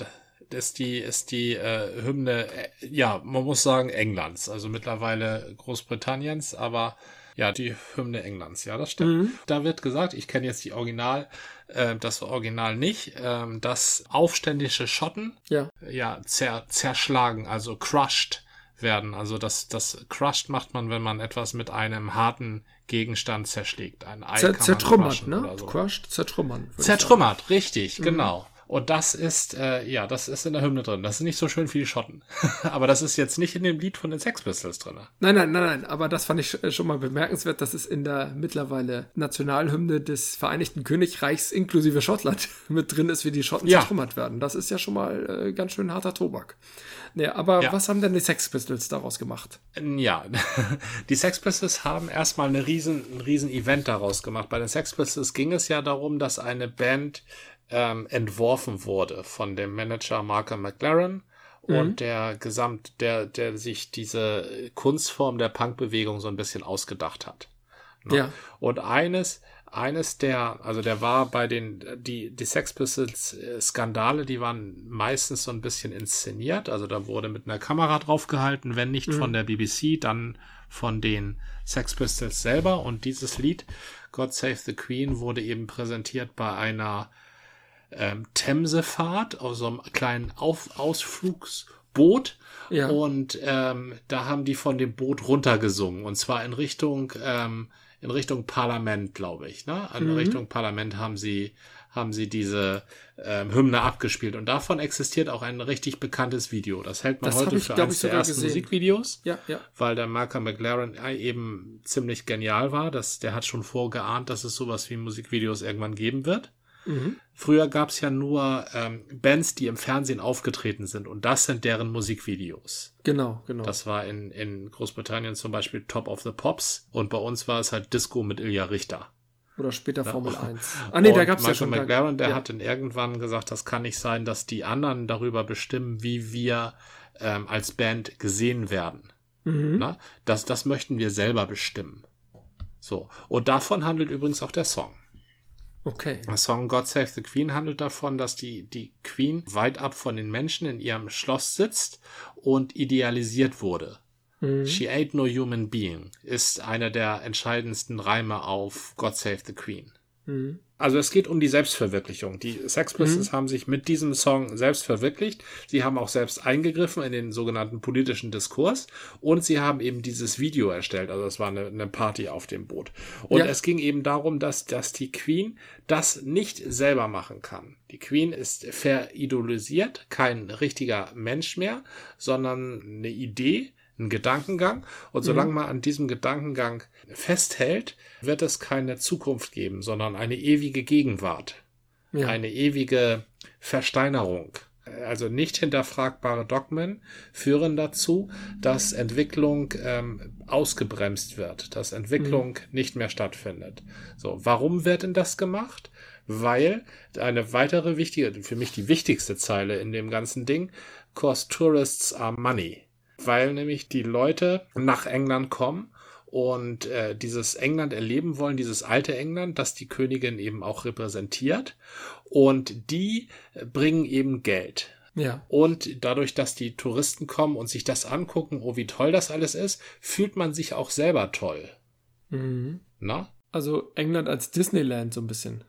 ist die, ist die äh, Hymne, äh, ja, man muss sagen Englands, also mittlerweile Großbritanniens, aber Ja, die Hymne Englands, ja, das stimmt. Mhm. Da wird gesagt, ich kenne jetzt die Original, äh, das Original nicht, äh, dass aufständische Schotten ja, ja zer, zerschlagen, also crushed werden. Also das, das crushed macht man, wenn man etwas mit einem harten Gegenstand zerschlägt. Ein Ei Zer zertrümmert, ne? So. Crushed, zertrümmern. Zertrümmert, richtig, mhm. genau. Und das ist, äh, ja, das ist in der Hymne drin. Das ist nicht so schön wie die Schotten. aber das ist jetzt nicht in dem Lied von den Sex Pistols drin. Nein, nein, nein, nein. Aber das fand ich schon mal bemerkenswert, dass es in der mittlerweile Nationalhymne des Vereinigten Königreichs inklusive Schottland mit drin ist, wie die Schotten ja. zertrümmert werden. Das ist ja schon mal äh, ganz schön harter Tobak. Nee, aber ja. was haben denn die Sex Pistols daraus gemacht? Ja, die Sex Pistols haben erstmal eine riesen, ein riesen Event daraus gemacht. Bei den Sex Pistols ging es ja darum, dass eine Band ähm, entworfen wurde von dem Manager Marker McLaren mhm. und der Gesamt, der, der sich diese Kunstform der Punkbewegung so ein bisschen ausgedacht hat. Ne? Ja. Und eines, eines der, also der war bei den, die, die Sex Pistols äh, Skandale, die waren meistens so ein bisschen inszeniert. Also da wurde mit einer Kamera draufgehalten, wenn nicht mhm. von der BBC, dann von den Sex Pistols selber. Und dieses Lied, God Save the Queen, wurde eben präsentiert bei einer ähm, Themsefahrt auf so einem kleinen Auf Ausflugsboot. Ja. Und ähm, da haben die von dem Boot runtergesungen. Und zwar in Richtung, ähm, in Richtung Parlament, glaube ich. Ne? In mhm. Richtung Parlament haben sie, haben sie diese ähm, Hymne abgespielt. Und davon existiert auch ein richtig bekanntes Video. Das hält man das heute ich, für eines der ersten gesehen. Musikvideos. Ja, ja. Weil der Marker McLaren eben ziemlich genial war. Das, der hat schon vorgeahnt, dass es sowas wie Musikvideos irgendwann geben wird. Mhm. Früher gab es ja nur ähm, Bands, die im Fernsehen aufgetreten sind und das sind deren Musikvideos. Genau, genau. Das war in, in Großbritannien zum Beispiel Top of the Pops und bei uns war es halt Disco mit Ilja Richter. Oder später ja. Formel 1. Ah nee, und da gab es ja schon. McLaren, der ja. hat dann irgendwann gesagt, das kann nicht sein, dass die anderen darüber bestimmen, wie wir ähm, als Band gesehen werden. Mhm. Na? Das, das möchten wir selber bestimmen. So. Und davon handelt übrigens auch der Song. Okay. Der Song God Save the Queen handelt davon, dass die, die Queen weit ab von den Menschen in ihrem Schloss sitzt und idealisiert wurde. Mhm. She ain't no human being ist einer der entscheidendsten Reime auf God Save the Queen. Mhm. Also es geht um die Selbstverwirklichung. Die Sex Pistols mhm. haben sich mit diesem Song selbst verwirklicht. Sie haben auch selbst eingegriffen in den sogenannten politischen Diskurs und sie haben eben dieses Video erstellt. Also es war eine, eine Party auf dem Boot. Und ja. es ging eben darum, dass, dass die Queen das nicht selber machen kann. Die Queen ist veridolisiert, kein richtiger Mensch mehr, sondern eine Idee, ein Gedankengang. Und solange mhm. man an diesem Gedankengang festhält, wird es keine Zukunft geben, sondern eine ewige Gegenwart. Ja. Eine ewige Versteinerung. Also nicht hinterfragbare Dogmen führen dazu, dass Entwicklung ähm, ausgebremst wird, dass Entwicklung mhm. nicht mehr stattfindet. So, warum wird denn das gemacht? Weil eine weitere wichtige, für mich die wichtigste Zeile in dem ganzen Ding, Cause tourists are money weil nämlich die Leute nach England kommen und äh, dieses England erleben wollen, dieses alte England, das die Königin eben auch repräsentiert. Und die bringen eben Geld. Ja. Und dadurch, dass die Touristen kommen und sich das angucken, oh, wie toll das alles ist, fühlt man sich auch selber toll. Mhm. Na? Also England als Disneyland so ein bisschen.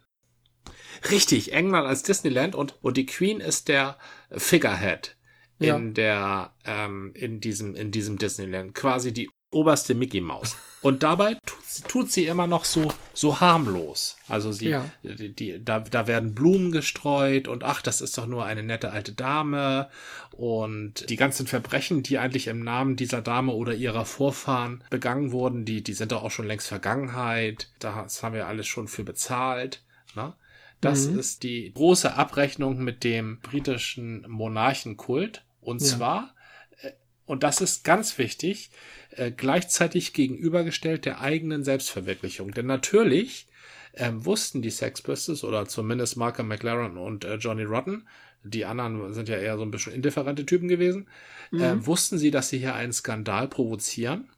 Richtig, England als Disneyland und, und die Queen ist der Figurehead in ja. der ähm, in diesem in diesem Disneyland quasi die oberste Mickey Maus und dabei tut, tut sie immer noch so so harmlos also sie ja. die, die, da da werden Blumen gestreut und ach das ist doch nur eine nette alte Dame und die ganzen Verbrechen die eigentlich im Namen dieser Dame oder ihrer Vorfahren begangen wurden die die sind doch auch schon längst Vergangenheit das haben wir alles schon für bezahlt ne? Das mhm. ist die große Abrechnung mit dem britischen Monarchenkult. Und ja. zwar, äh, und das ist ganz wichtig, äh, gleichzeitig gegenübergestellt der eigenen Selbstverwirklichung. Denn natürlich ähm, wussten die Sex Pistols oder zumindest Marker McLaren und äh, Johnny Rotten, die anderen sind ja eher so ein bisschen indifferente Typen gewesen, mhm. äh, wussten sie, dass sie hier einen Skandal provozieren.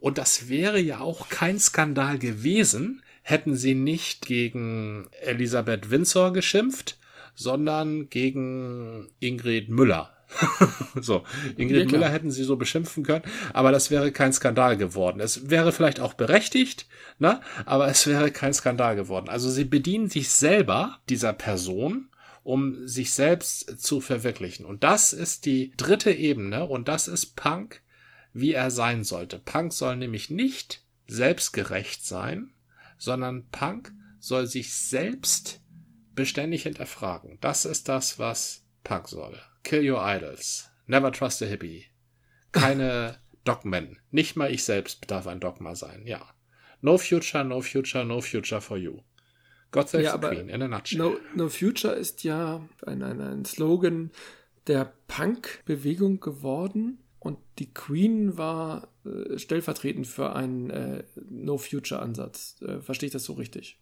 Und das wäre ja auch kein Skandal gewesen, hätten sie nicht gegen Elisabeth Windsor geschimpft, sondern gegen Ingrid Müller. so, Ingrid ja, Müller hätten sie so beschimpfen können, aber das wäre kein Skandal geworden. Es wäre vielleicht auch berechtigt, ne? aber es wäre kein Skandal geworden. Also sie bedienen sich selber dieser Person, um sich selbst zu verwirklichen. Und das ist die dritte Ebene und das ist Punk, wie er sein sollte. Punk soll nämlich nicht selbstgerecht sein, sondern Punk soll sich selbst beständig hinterfragen. Das ist das, was Punk soll. Kill your idols. Never trust a hippie. Keine Dogmen. Nicht mal ich selbst darf ein Dogma sein. Ja. No future, no future, no future for you. God save ja, the Queen in a nutshell. No, no future ist ja ein, ein, ein Slogan der Punk-Bewegung geworden. Und die Queen war äh, stellvertretend für einen äh, No-Future-Ansatz. Äh, verstehe ich das so richtig?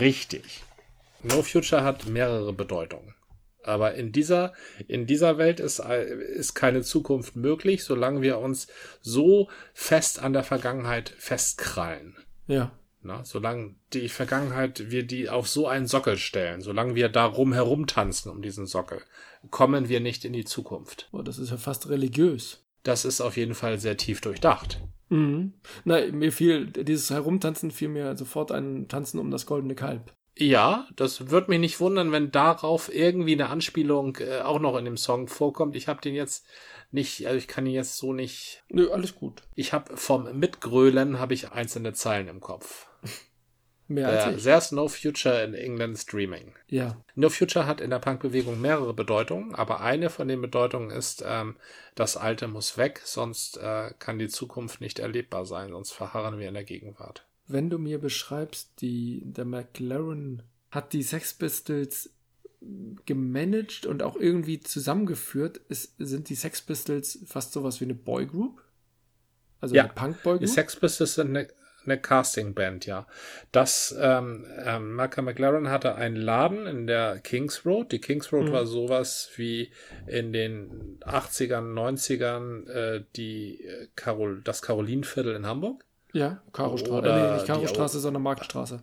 Richtig. No Future hat mehrere Bedeutungen. Aber in dieser, in dieser Welt ist, ist keine Zukunft möglich, solange wir uns so fest an der Vergangenheit festkrallen. Ja. Na, solange die Vergangenheit, wir die auf so einen Sockel stellen, solange wir darum herumtanzen um diesen Sockel, kommen wir nicht in die Zukunft. Oh, das ist ja fast religiös. Das ist auf jeden Fall sehr tief durchdacht. Mhm. Na, mir fiel dieses Herumtanzen fiel mir sofort ein Tanzen um das goldene Kalb. Ja, das würde mich nicht wundern, wenn darauf irgendwie eine Anspielung äh, auch noch in dem Song vorkommt. Ich habe den jetzt nicht, also ich kann ihn jetzt so nicht. Nö, alles gut. Ich habe vom Mitgrölen habe ich einzelne Zeilen im Kopf. Mehr als äh, ich. There's no future in England streaming. Ja. No future hat in der Punkbewegung mehrere Bedeutungen, aber eine von den Bedeutungen ist, ähm, das Alte muss weg, sonst äh, kann die Zukunft nicht erlebbar sein, sonst verharren wir in der Gegenwart wenn du mir beschreibst, die, der McLaren hat die Sex Pistols gemanagt und auch irgendwie zusammengeführt, ist, sind die Sex Pistols fast sowas wie eine Boygroup? Also ja, eine Punk-Boygroup? Die Sex Pistols sind eine, eine Casting-Band, ja. Das, ähm, ähm, Malcolm McLaren hatte einen Laden in der Kings Road. Die Kings Road mhm. war sowas wie in den 80ern, 90ern äh, die äh, Carol, das Carolinviertel in Hamburg. Ja, Karostraße. Äh, nee, nicht Karostraße, sondern Marktstraße.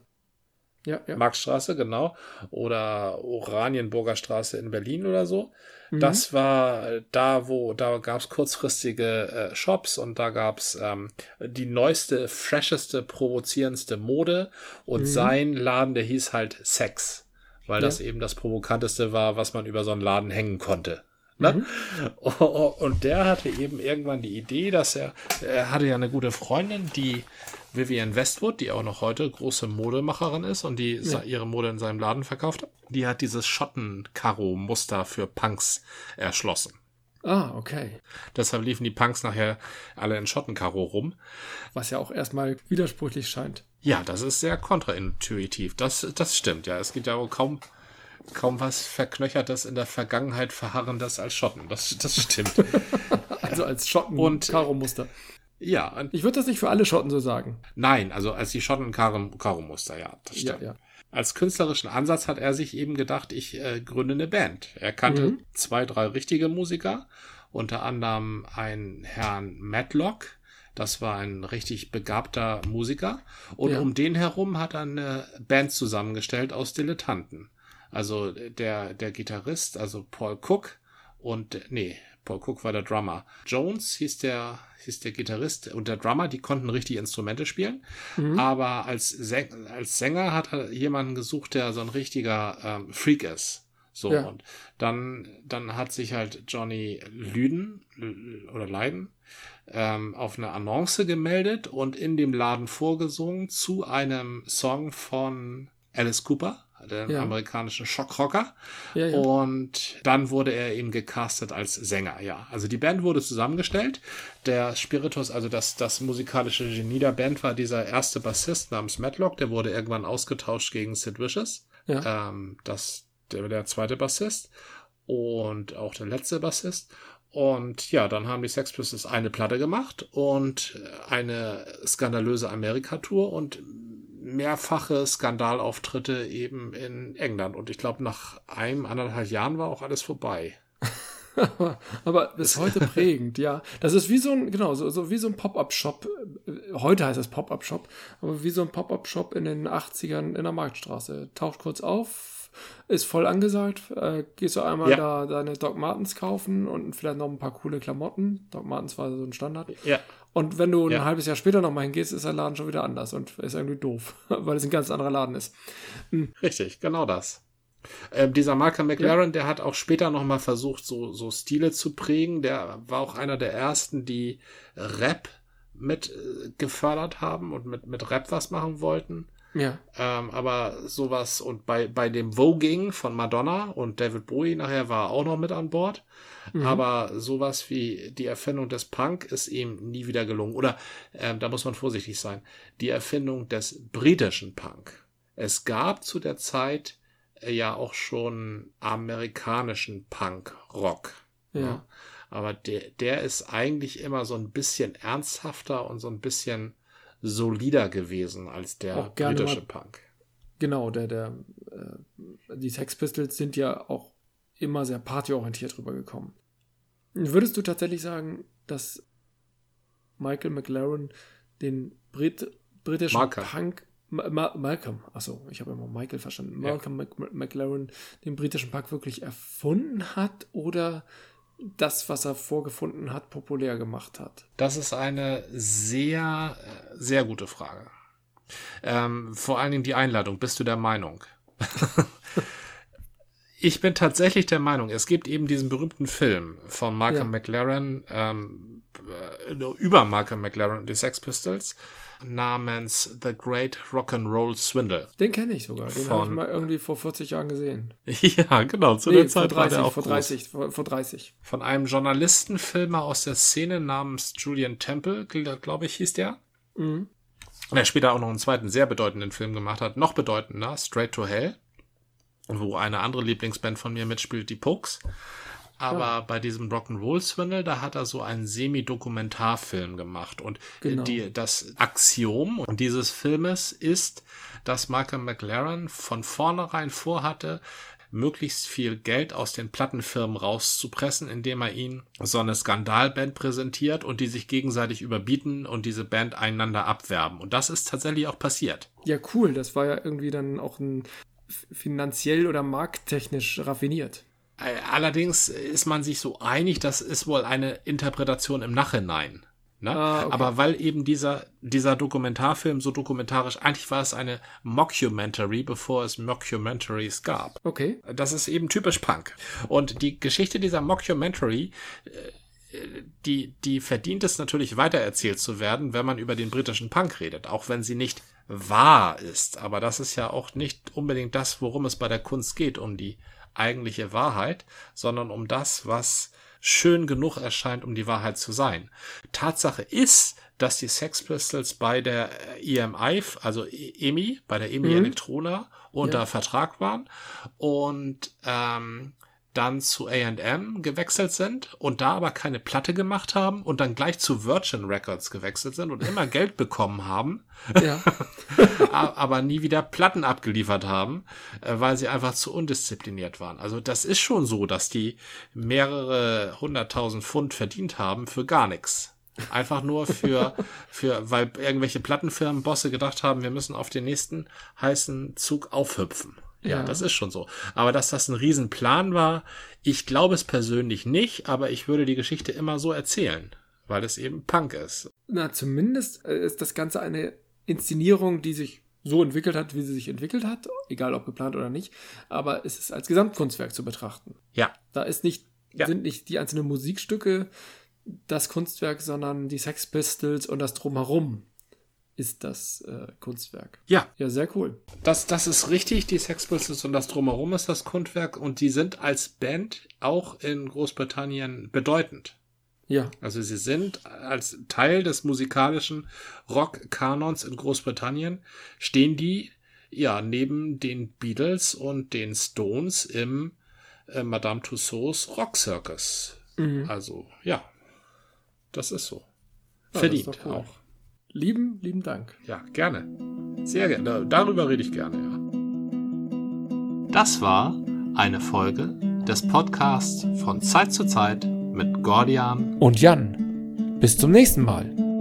Ja, ja. Marktstraße, genau. Oder Oranienburger Straße in Berlin oder so. Mhm. Das war da, wo, da gab es kurzfristige äh, Shops und da gab es ähm, die neueste, fresheste, provozierendste Mode. Und mhm. sein Laden, der hieß halt Sex. Weil ja. das eben das Provokanteste war, was man über so einen Laden hängen konnte. Ne? Mhm. Und der hatte eben irgendwann die Idee, dass er, er hatte ja eine gute Freundin, die Vivian Westwood, die auch noch heute große Modemacherin ist und die ja. ihre Mode in seinem Laden verkauft. Die hat dieses Schotten-Karo-Muster für Punks erschlossen. Ah, okay. Deshalb liefen die Punks nachher alle in Schottenkaro rum. Was ja auch erstmal widersprüchlich scheint. Ja, das ist sehr kontraintuitiv. Das, das stimmt, ja. Es gibt ja wohl kaum kaum was Verknöchertes in der Vergangenheit verharrendes als Schotten. Das, das stimmt. also als Schotten und Karo-Muster. Ja. Ich würde das nicht für alle Schotten so sagen. Nein, also als die Schotten Karo-Muster, ja, das stimmt. Ja, ja. Als künstlerischen Ansatz hat er sich eben gedacht, ich äh, gründe eine Band. Er kannte mhm. zwei, drei richtige Musiker, unter anderem einen Herrn Matlock, das war ein richtig begabter Musiker. Und ja. um den herum hat er eine Band zusammengestellt aus Dilettanten. Also der, der Gitarrist, also Paul Cook und, nee, Paul Cook war der Drummer. Jones hieß der, hieß der Gitarrist und der Drummer, die konnten richtig Instrumente spielen. Mhm. Aber als, Säng als Sänger hat er jemanden gesucht, der so ein richtiger ähm, Freak ist. So, ja. und dann, dann hat sich halt Johnny Lüden oder Leiden ähm, auf eine Annonce gemeldet und in dem Laden vorgesungen zu einem Song von Alice Cooper den ja. amerikanischen Schockrocker. Ja, ja. Und dann wurde er eben gecastet als Sänger, ja. Also die Band wurde zusammengestellt. Der Spiritus, also das, das musikalische Genie der Band war dieser erste Bassist namens Matlock, der wurde irgendwann ausgetauscht gegen Sid Vicious. Ja. Ähm, das, der, der zweite Bassist und auch der letzte Bassist. Und ja, dann haben die Sex Pistols eine Platte gemacht und eine skandalöse Amerika-Tour und mehrfache Skandalauftritte eben in England. Und ich glaube, nach einem, anderthalb Jahren war auch alles vorbei. aber bis heute prägend, ja. Das ist wie so ein, genau, so, so wie so ein Pop-Up-Shop. Heute heißt es Pop-Up-Shop, aber wie so ein Pop-Up-Shop in den 80ern in der Marktstraße. Taucht kurz auf, ist voll angesagt. Äh, gehst du einmal Ja. da deine Doc Martens kaufen und vielleicht noch ein paar coole Klamotten. Doc Martens war so ein Standard. Ja. Und wenn du ein Ja. halbes Jahr später nochmal hingehst, ist der Laden schon wieder anders und ist irgendwie doof, weil es ein ganz anderer Laden ist. Richtig, genau das. Ähm, dieser Malcolm McLaren, der hat auch später nochmal versucht, so, so Stile zu prägen. Der war auch einer der ersten, die Rap mit äh, gefördert haben und mit, mit Rap was machen wollten. Ja. Ähm, aber sowas und bei, bei dem Voging von Madonna und David Bowie nachher war er auch noch mit an Bord. Mhm. Aber sowas wie die Erfindung des Punk ist ihm nie wieder gelungen. Oder ähm, da muss man vorsichtig sein. Die Erfindung des britischen Punk. Es gab zu der Zeit äh, ja auch schon amerikanischen Punk-Rock. Ja. Aber der, der ist eigentlich immer so ein bisschen ernsthafter und so ein bisschen solider gewesen als der britische mal- Punk. Genau, der, der, äh, die Sex Pistols sind ja auch immer sehr partyorientiert rübergekommen. Würdest du tatsächlich sagen, dass Michael McLaren den Brit britischen Malcolm. Punk Ma Ma Malcolm, achso, ich habe immer Michael verstanden. Ja. Malcolm Mc McLaren den britischen Punk wirklich erfunden hat oder das, was er vorgefunden hat, populär gemacht hat? Das ist eine sehr, sehr gute Frage. Ähm, vor allen Dingen die Einladung. Bist du der Meinung? ich bin tatsächlich der Meinung, es gibt eben diesen berühmten Film von Malcolm Ja. McLaren, ähm, äh, über Malcolm McLaren und die Sex Pistols, namens The Great Rock'n'Roll Swindle. Den kenne ich sogar. Den habe ich mal irgendwie vor 40 Jahren gesehen. ja, genau, zu Nee, der Zeit war 30, der auch vor groß. 30, vor, vor 30. Von einem Journalistenfilmer aus der Szene namens Julian Temple, glaube ich, hieß der. Mhm. der später auch noch einen zweiten sehr bedeutenden Film gemacht hat, noch bedeutender, Straight to Hell, wo eine andere Lieblingsband von mir mitspielt, die Pokes. Aber bei diesem Rock'n'Roll Swindle, da hat er so einen Semi-Dokumentarfilm gemacht. Und Genau. die, das Axiom dieses Filmes ist, dass Malcolm McLaren von vornherein vorhatte, möglichst viel Geld aus den Plattenfirmen rauszupressen, indem er ihnen so eine Skandalband präsentiert und die sich gegenseitig überbieten und diese Band einander abwerben. Und das ist tatsächlich auch passiert. Ja, cool. Das war ja irgendwie dann auch ein finanziell oder markttechnisch raffiniert. Äh, Allerdings ist man sich so einig, das ist wohl eine Interpretation im Nachhinein. Ne? Ah, okay. Aber weil eben dieser, dieser Dokumentarfilm so dokumentarisch, eigentlich war es eine Mockumentary, bevor es Mockumentaries gab. Okay. Das ist eben typisch Punk. Und die Geschichte dieser Mockumentary, äh, die, die verdient es natürlich weitererzählt zu werden, wenn man über den britischen Punk redet, auch wenn sie nicht wahr ist. Aber das ist ja auch nicht unbedingt das, worum es bei der Kunst geht, um die eigentliche Wahrheit, sondern um das, was schön genug erscheint, um die Wahrheit zu sein. Tatsache ist, dass die Sex Pistols bei der EMI, also EMI, bei der EMI Mhm. Electrona unter Ja. Vertrag waren und ähm, dann zu A&M gewechselt sind und da aber keine Platte gemacht haben und dann gleich zu Virgin Records gewechselt sind und immer Geld bekommen haben, Ja. aber nie wieder Platten abgeliefert haben, äh, weil sie einfach zu undiszipliniert waren. Also das ist schon so, dass die mehrere hunderttausend Pfund verdient haben für gar nichts. Einfach nur für, für, weil irgendwelche Plattenfirmenbosse gedacht haben, wir müssen auf den nächsten heißen Zug aufhüpfen. Ja, Ja. das ist schon so. Aber dass das ein Riesenplan war, ich glaube es persönlich nicht, aber ich würde die Geschichte immer so erzählen, weil es eben Punk ist. Na, zumindest äh, ist das Ganze eine Inszenierung, die sich so entwickelt hat, wie sie sich entwickelt hat, egal ob geplant oder nicht, aber es ist als Gesamtkunstwerk zu betrachten. Ja, Da ist nicht, Ja. sind nicht die einzelnen Musikstücke das Kunstwerk, sondern die Sex Pistols und das Drumherum ist das äh, Kunstwerk. ja, Ja, sehr cool. Das, das ist richtig, die Sex Pistols und das Drumherum ist das Kunstwerk und die sind als Band auch in Großbritannien bedeutend. Ja, Also sie sind als Teil des musikalischen Rock-Kanons in Großbritannien, stehen die ja neben den Beatles und den Stones im äh, Madame Tussauds Rock Circus. Mhm. Also ja, das ist so. Ja, Verdient ist cool. auch. Lieben, lieben Dank. Ja, gerne. Sehr gerne. Darüber rede ich gerne, ja. Das war eine Folge des Podcasts von Zeit zu Zeit mit Gordian Und Jan, bis zum nächsten Mal.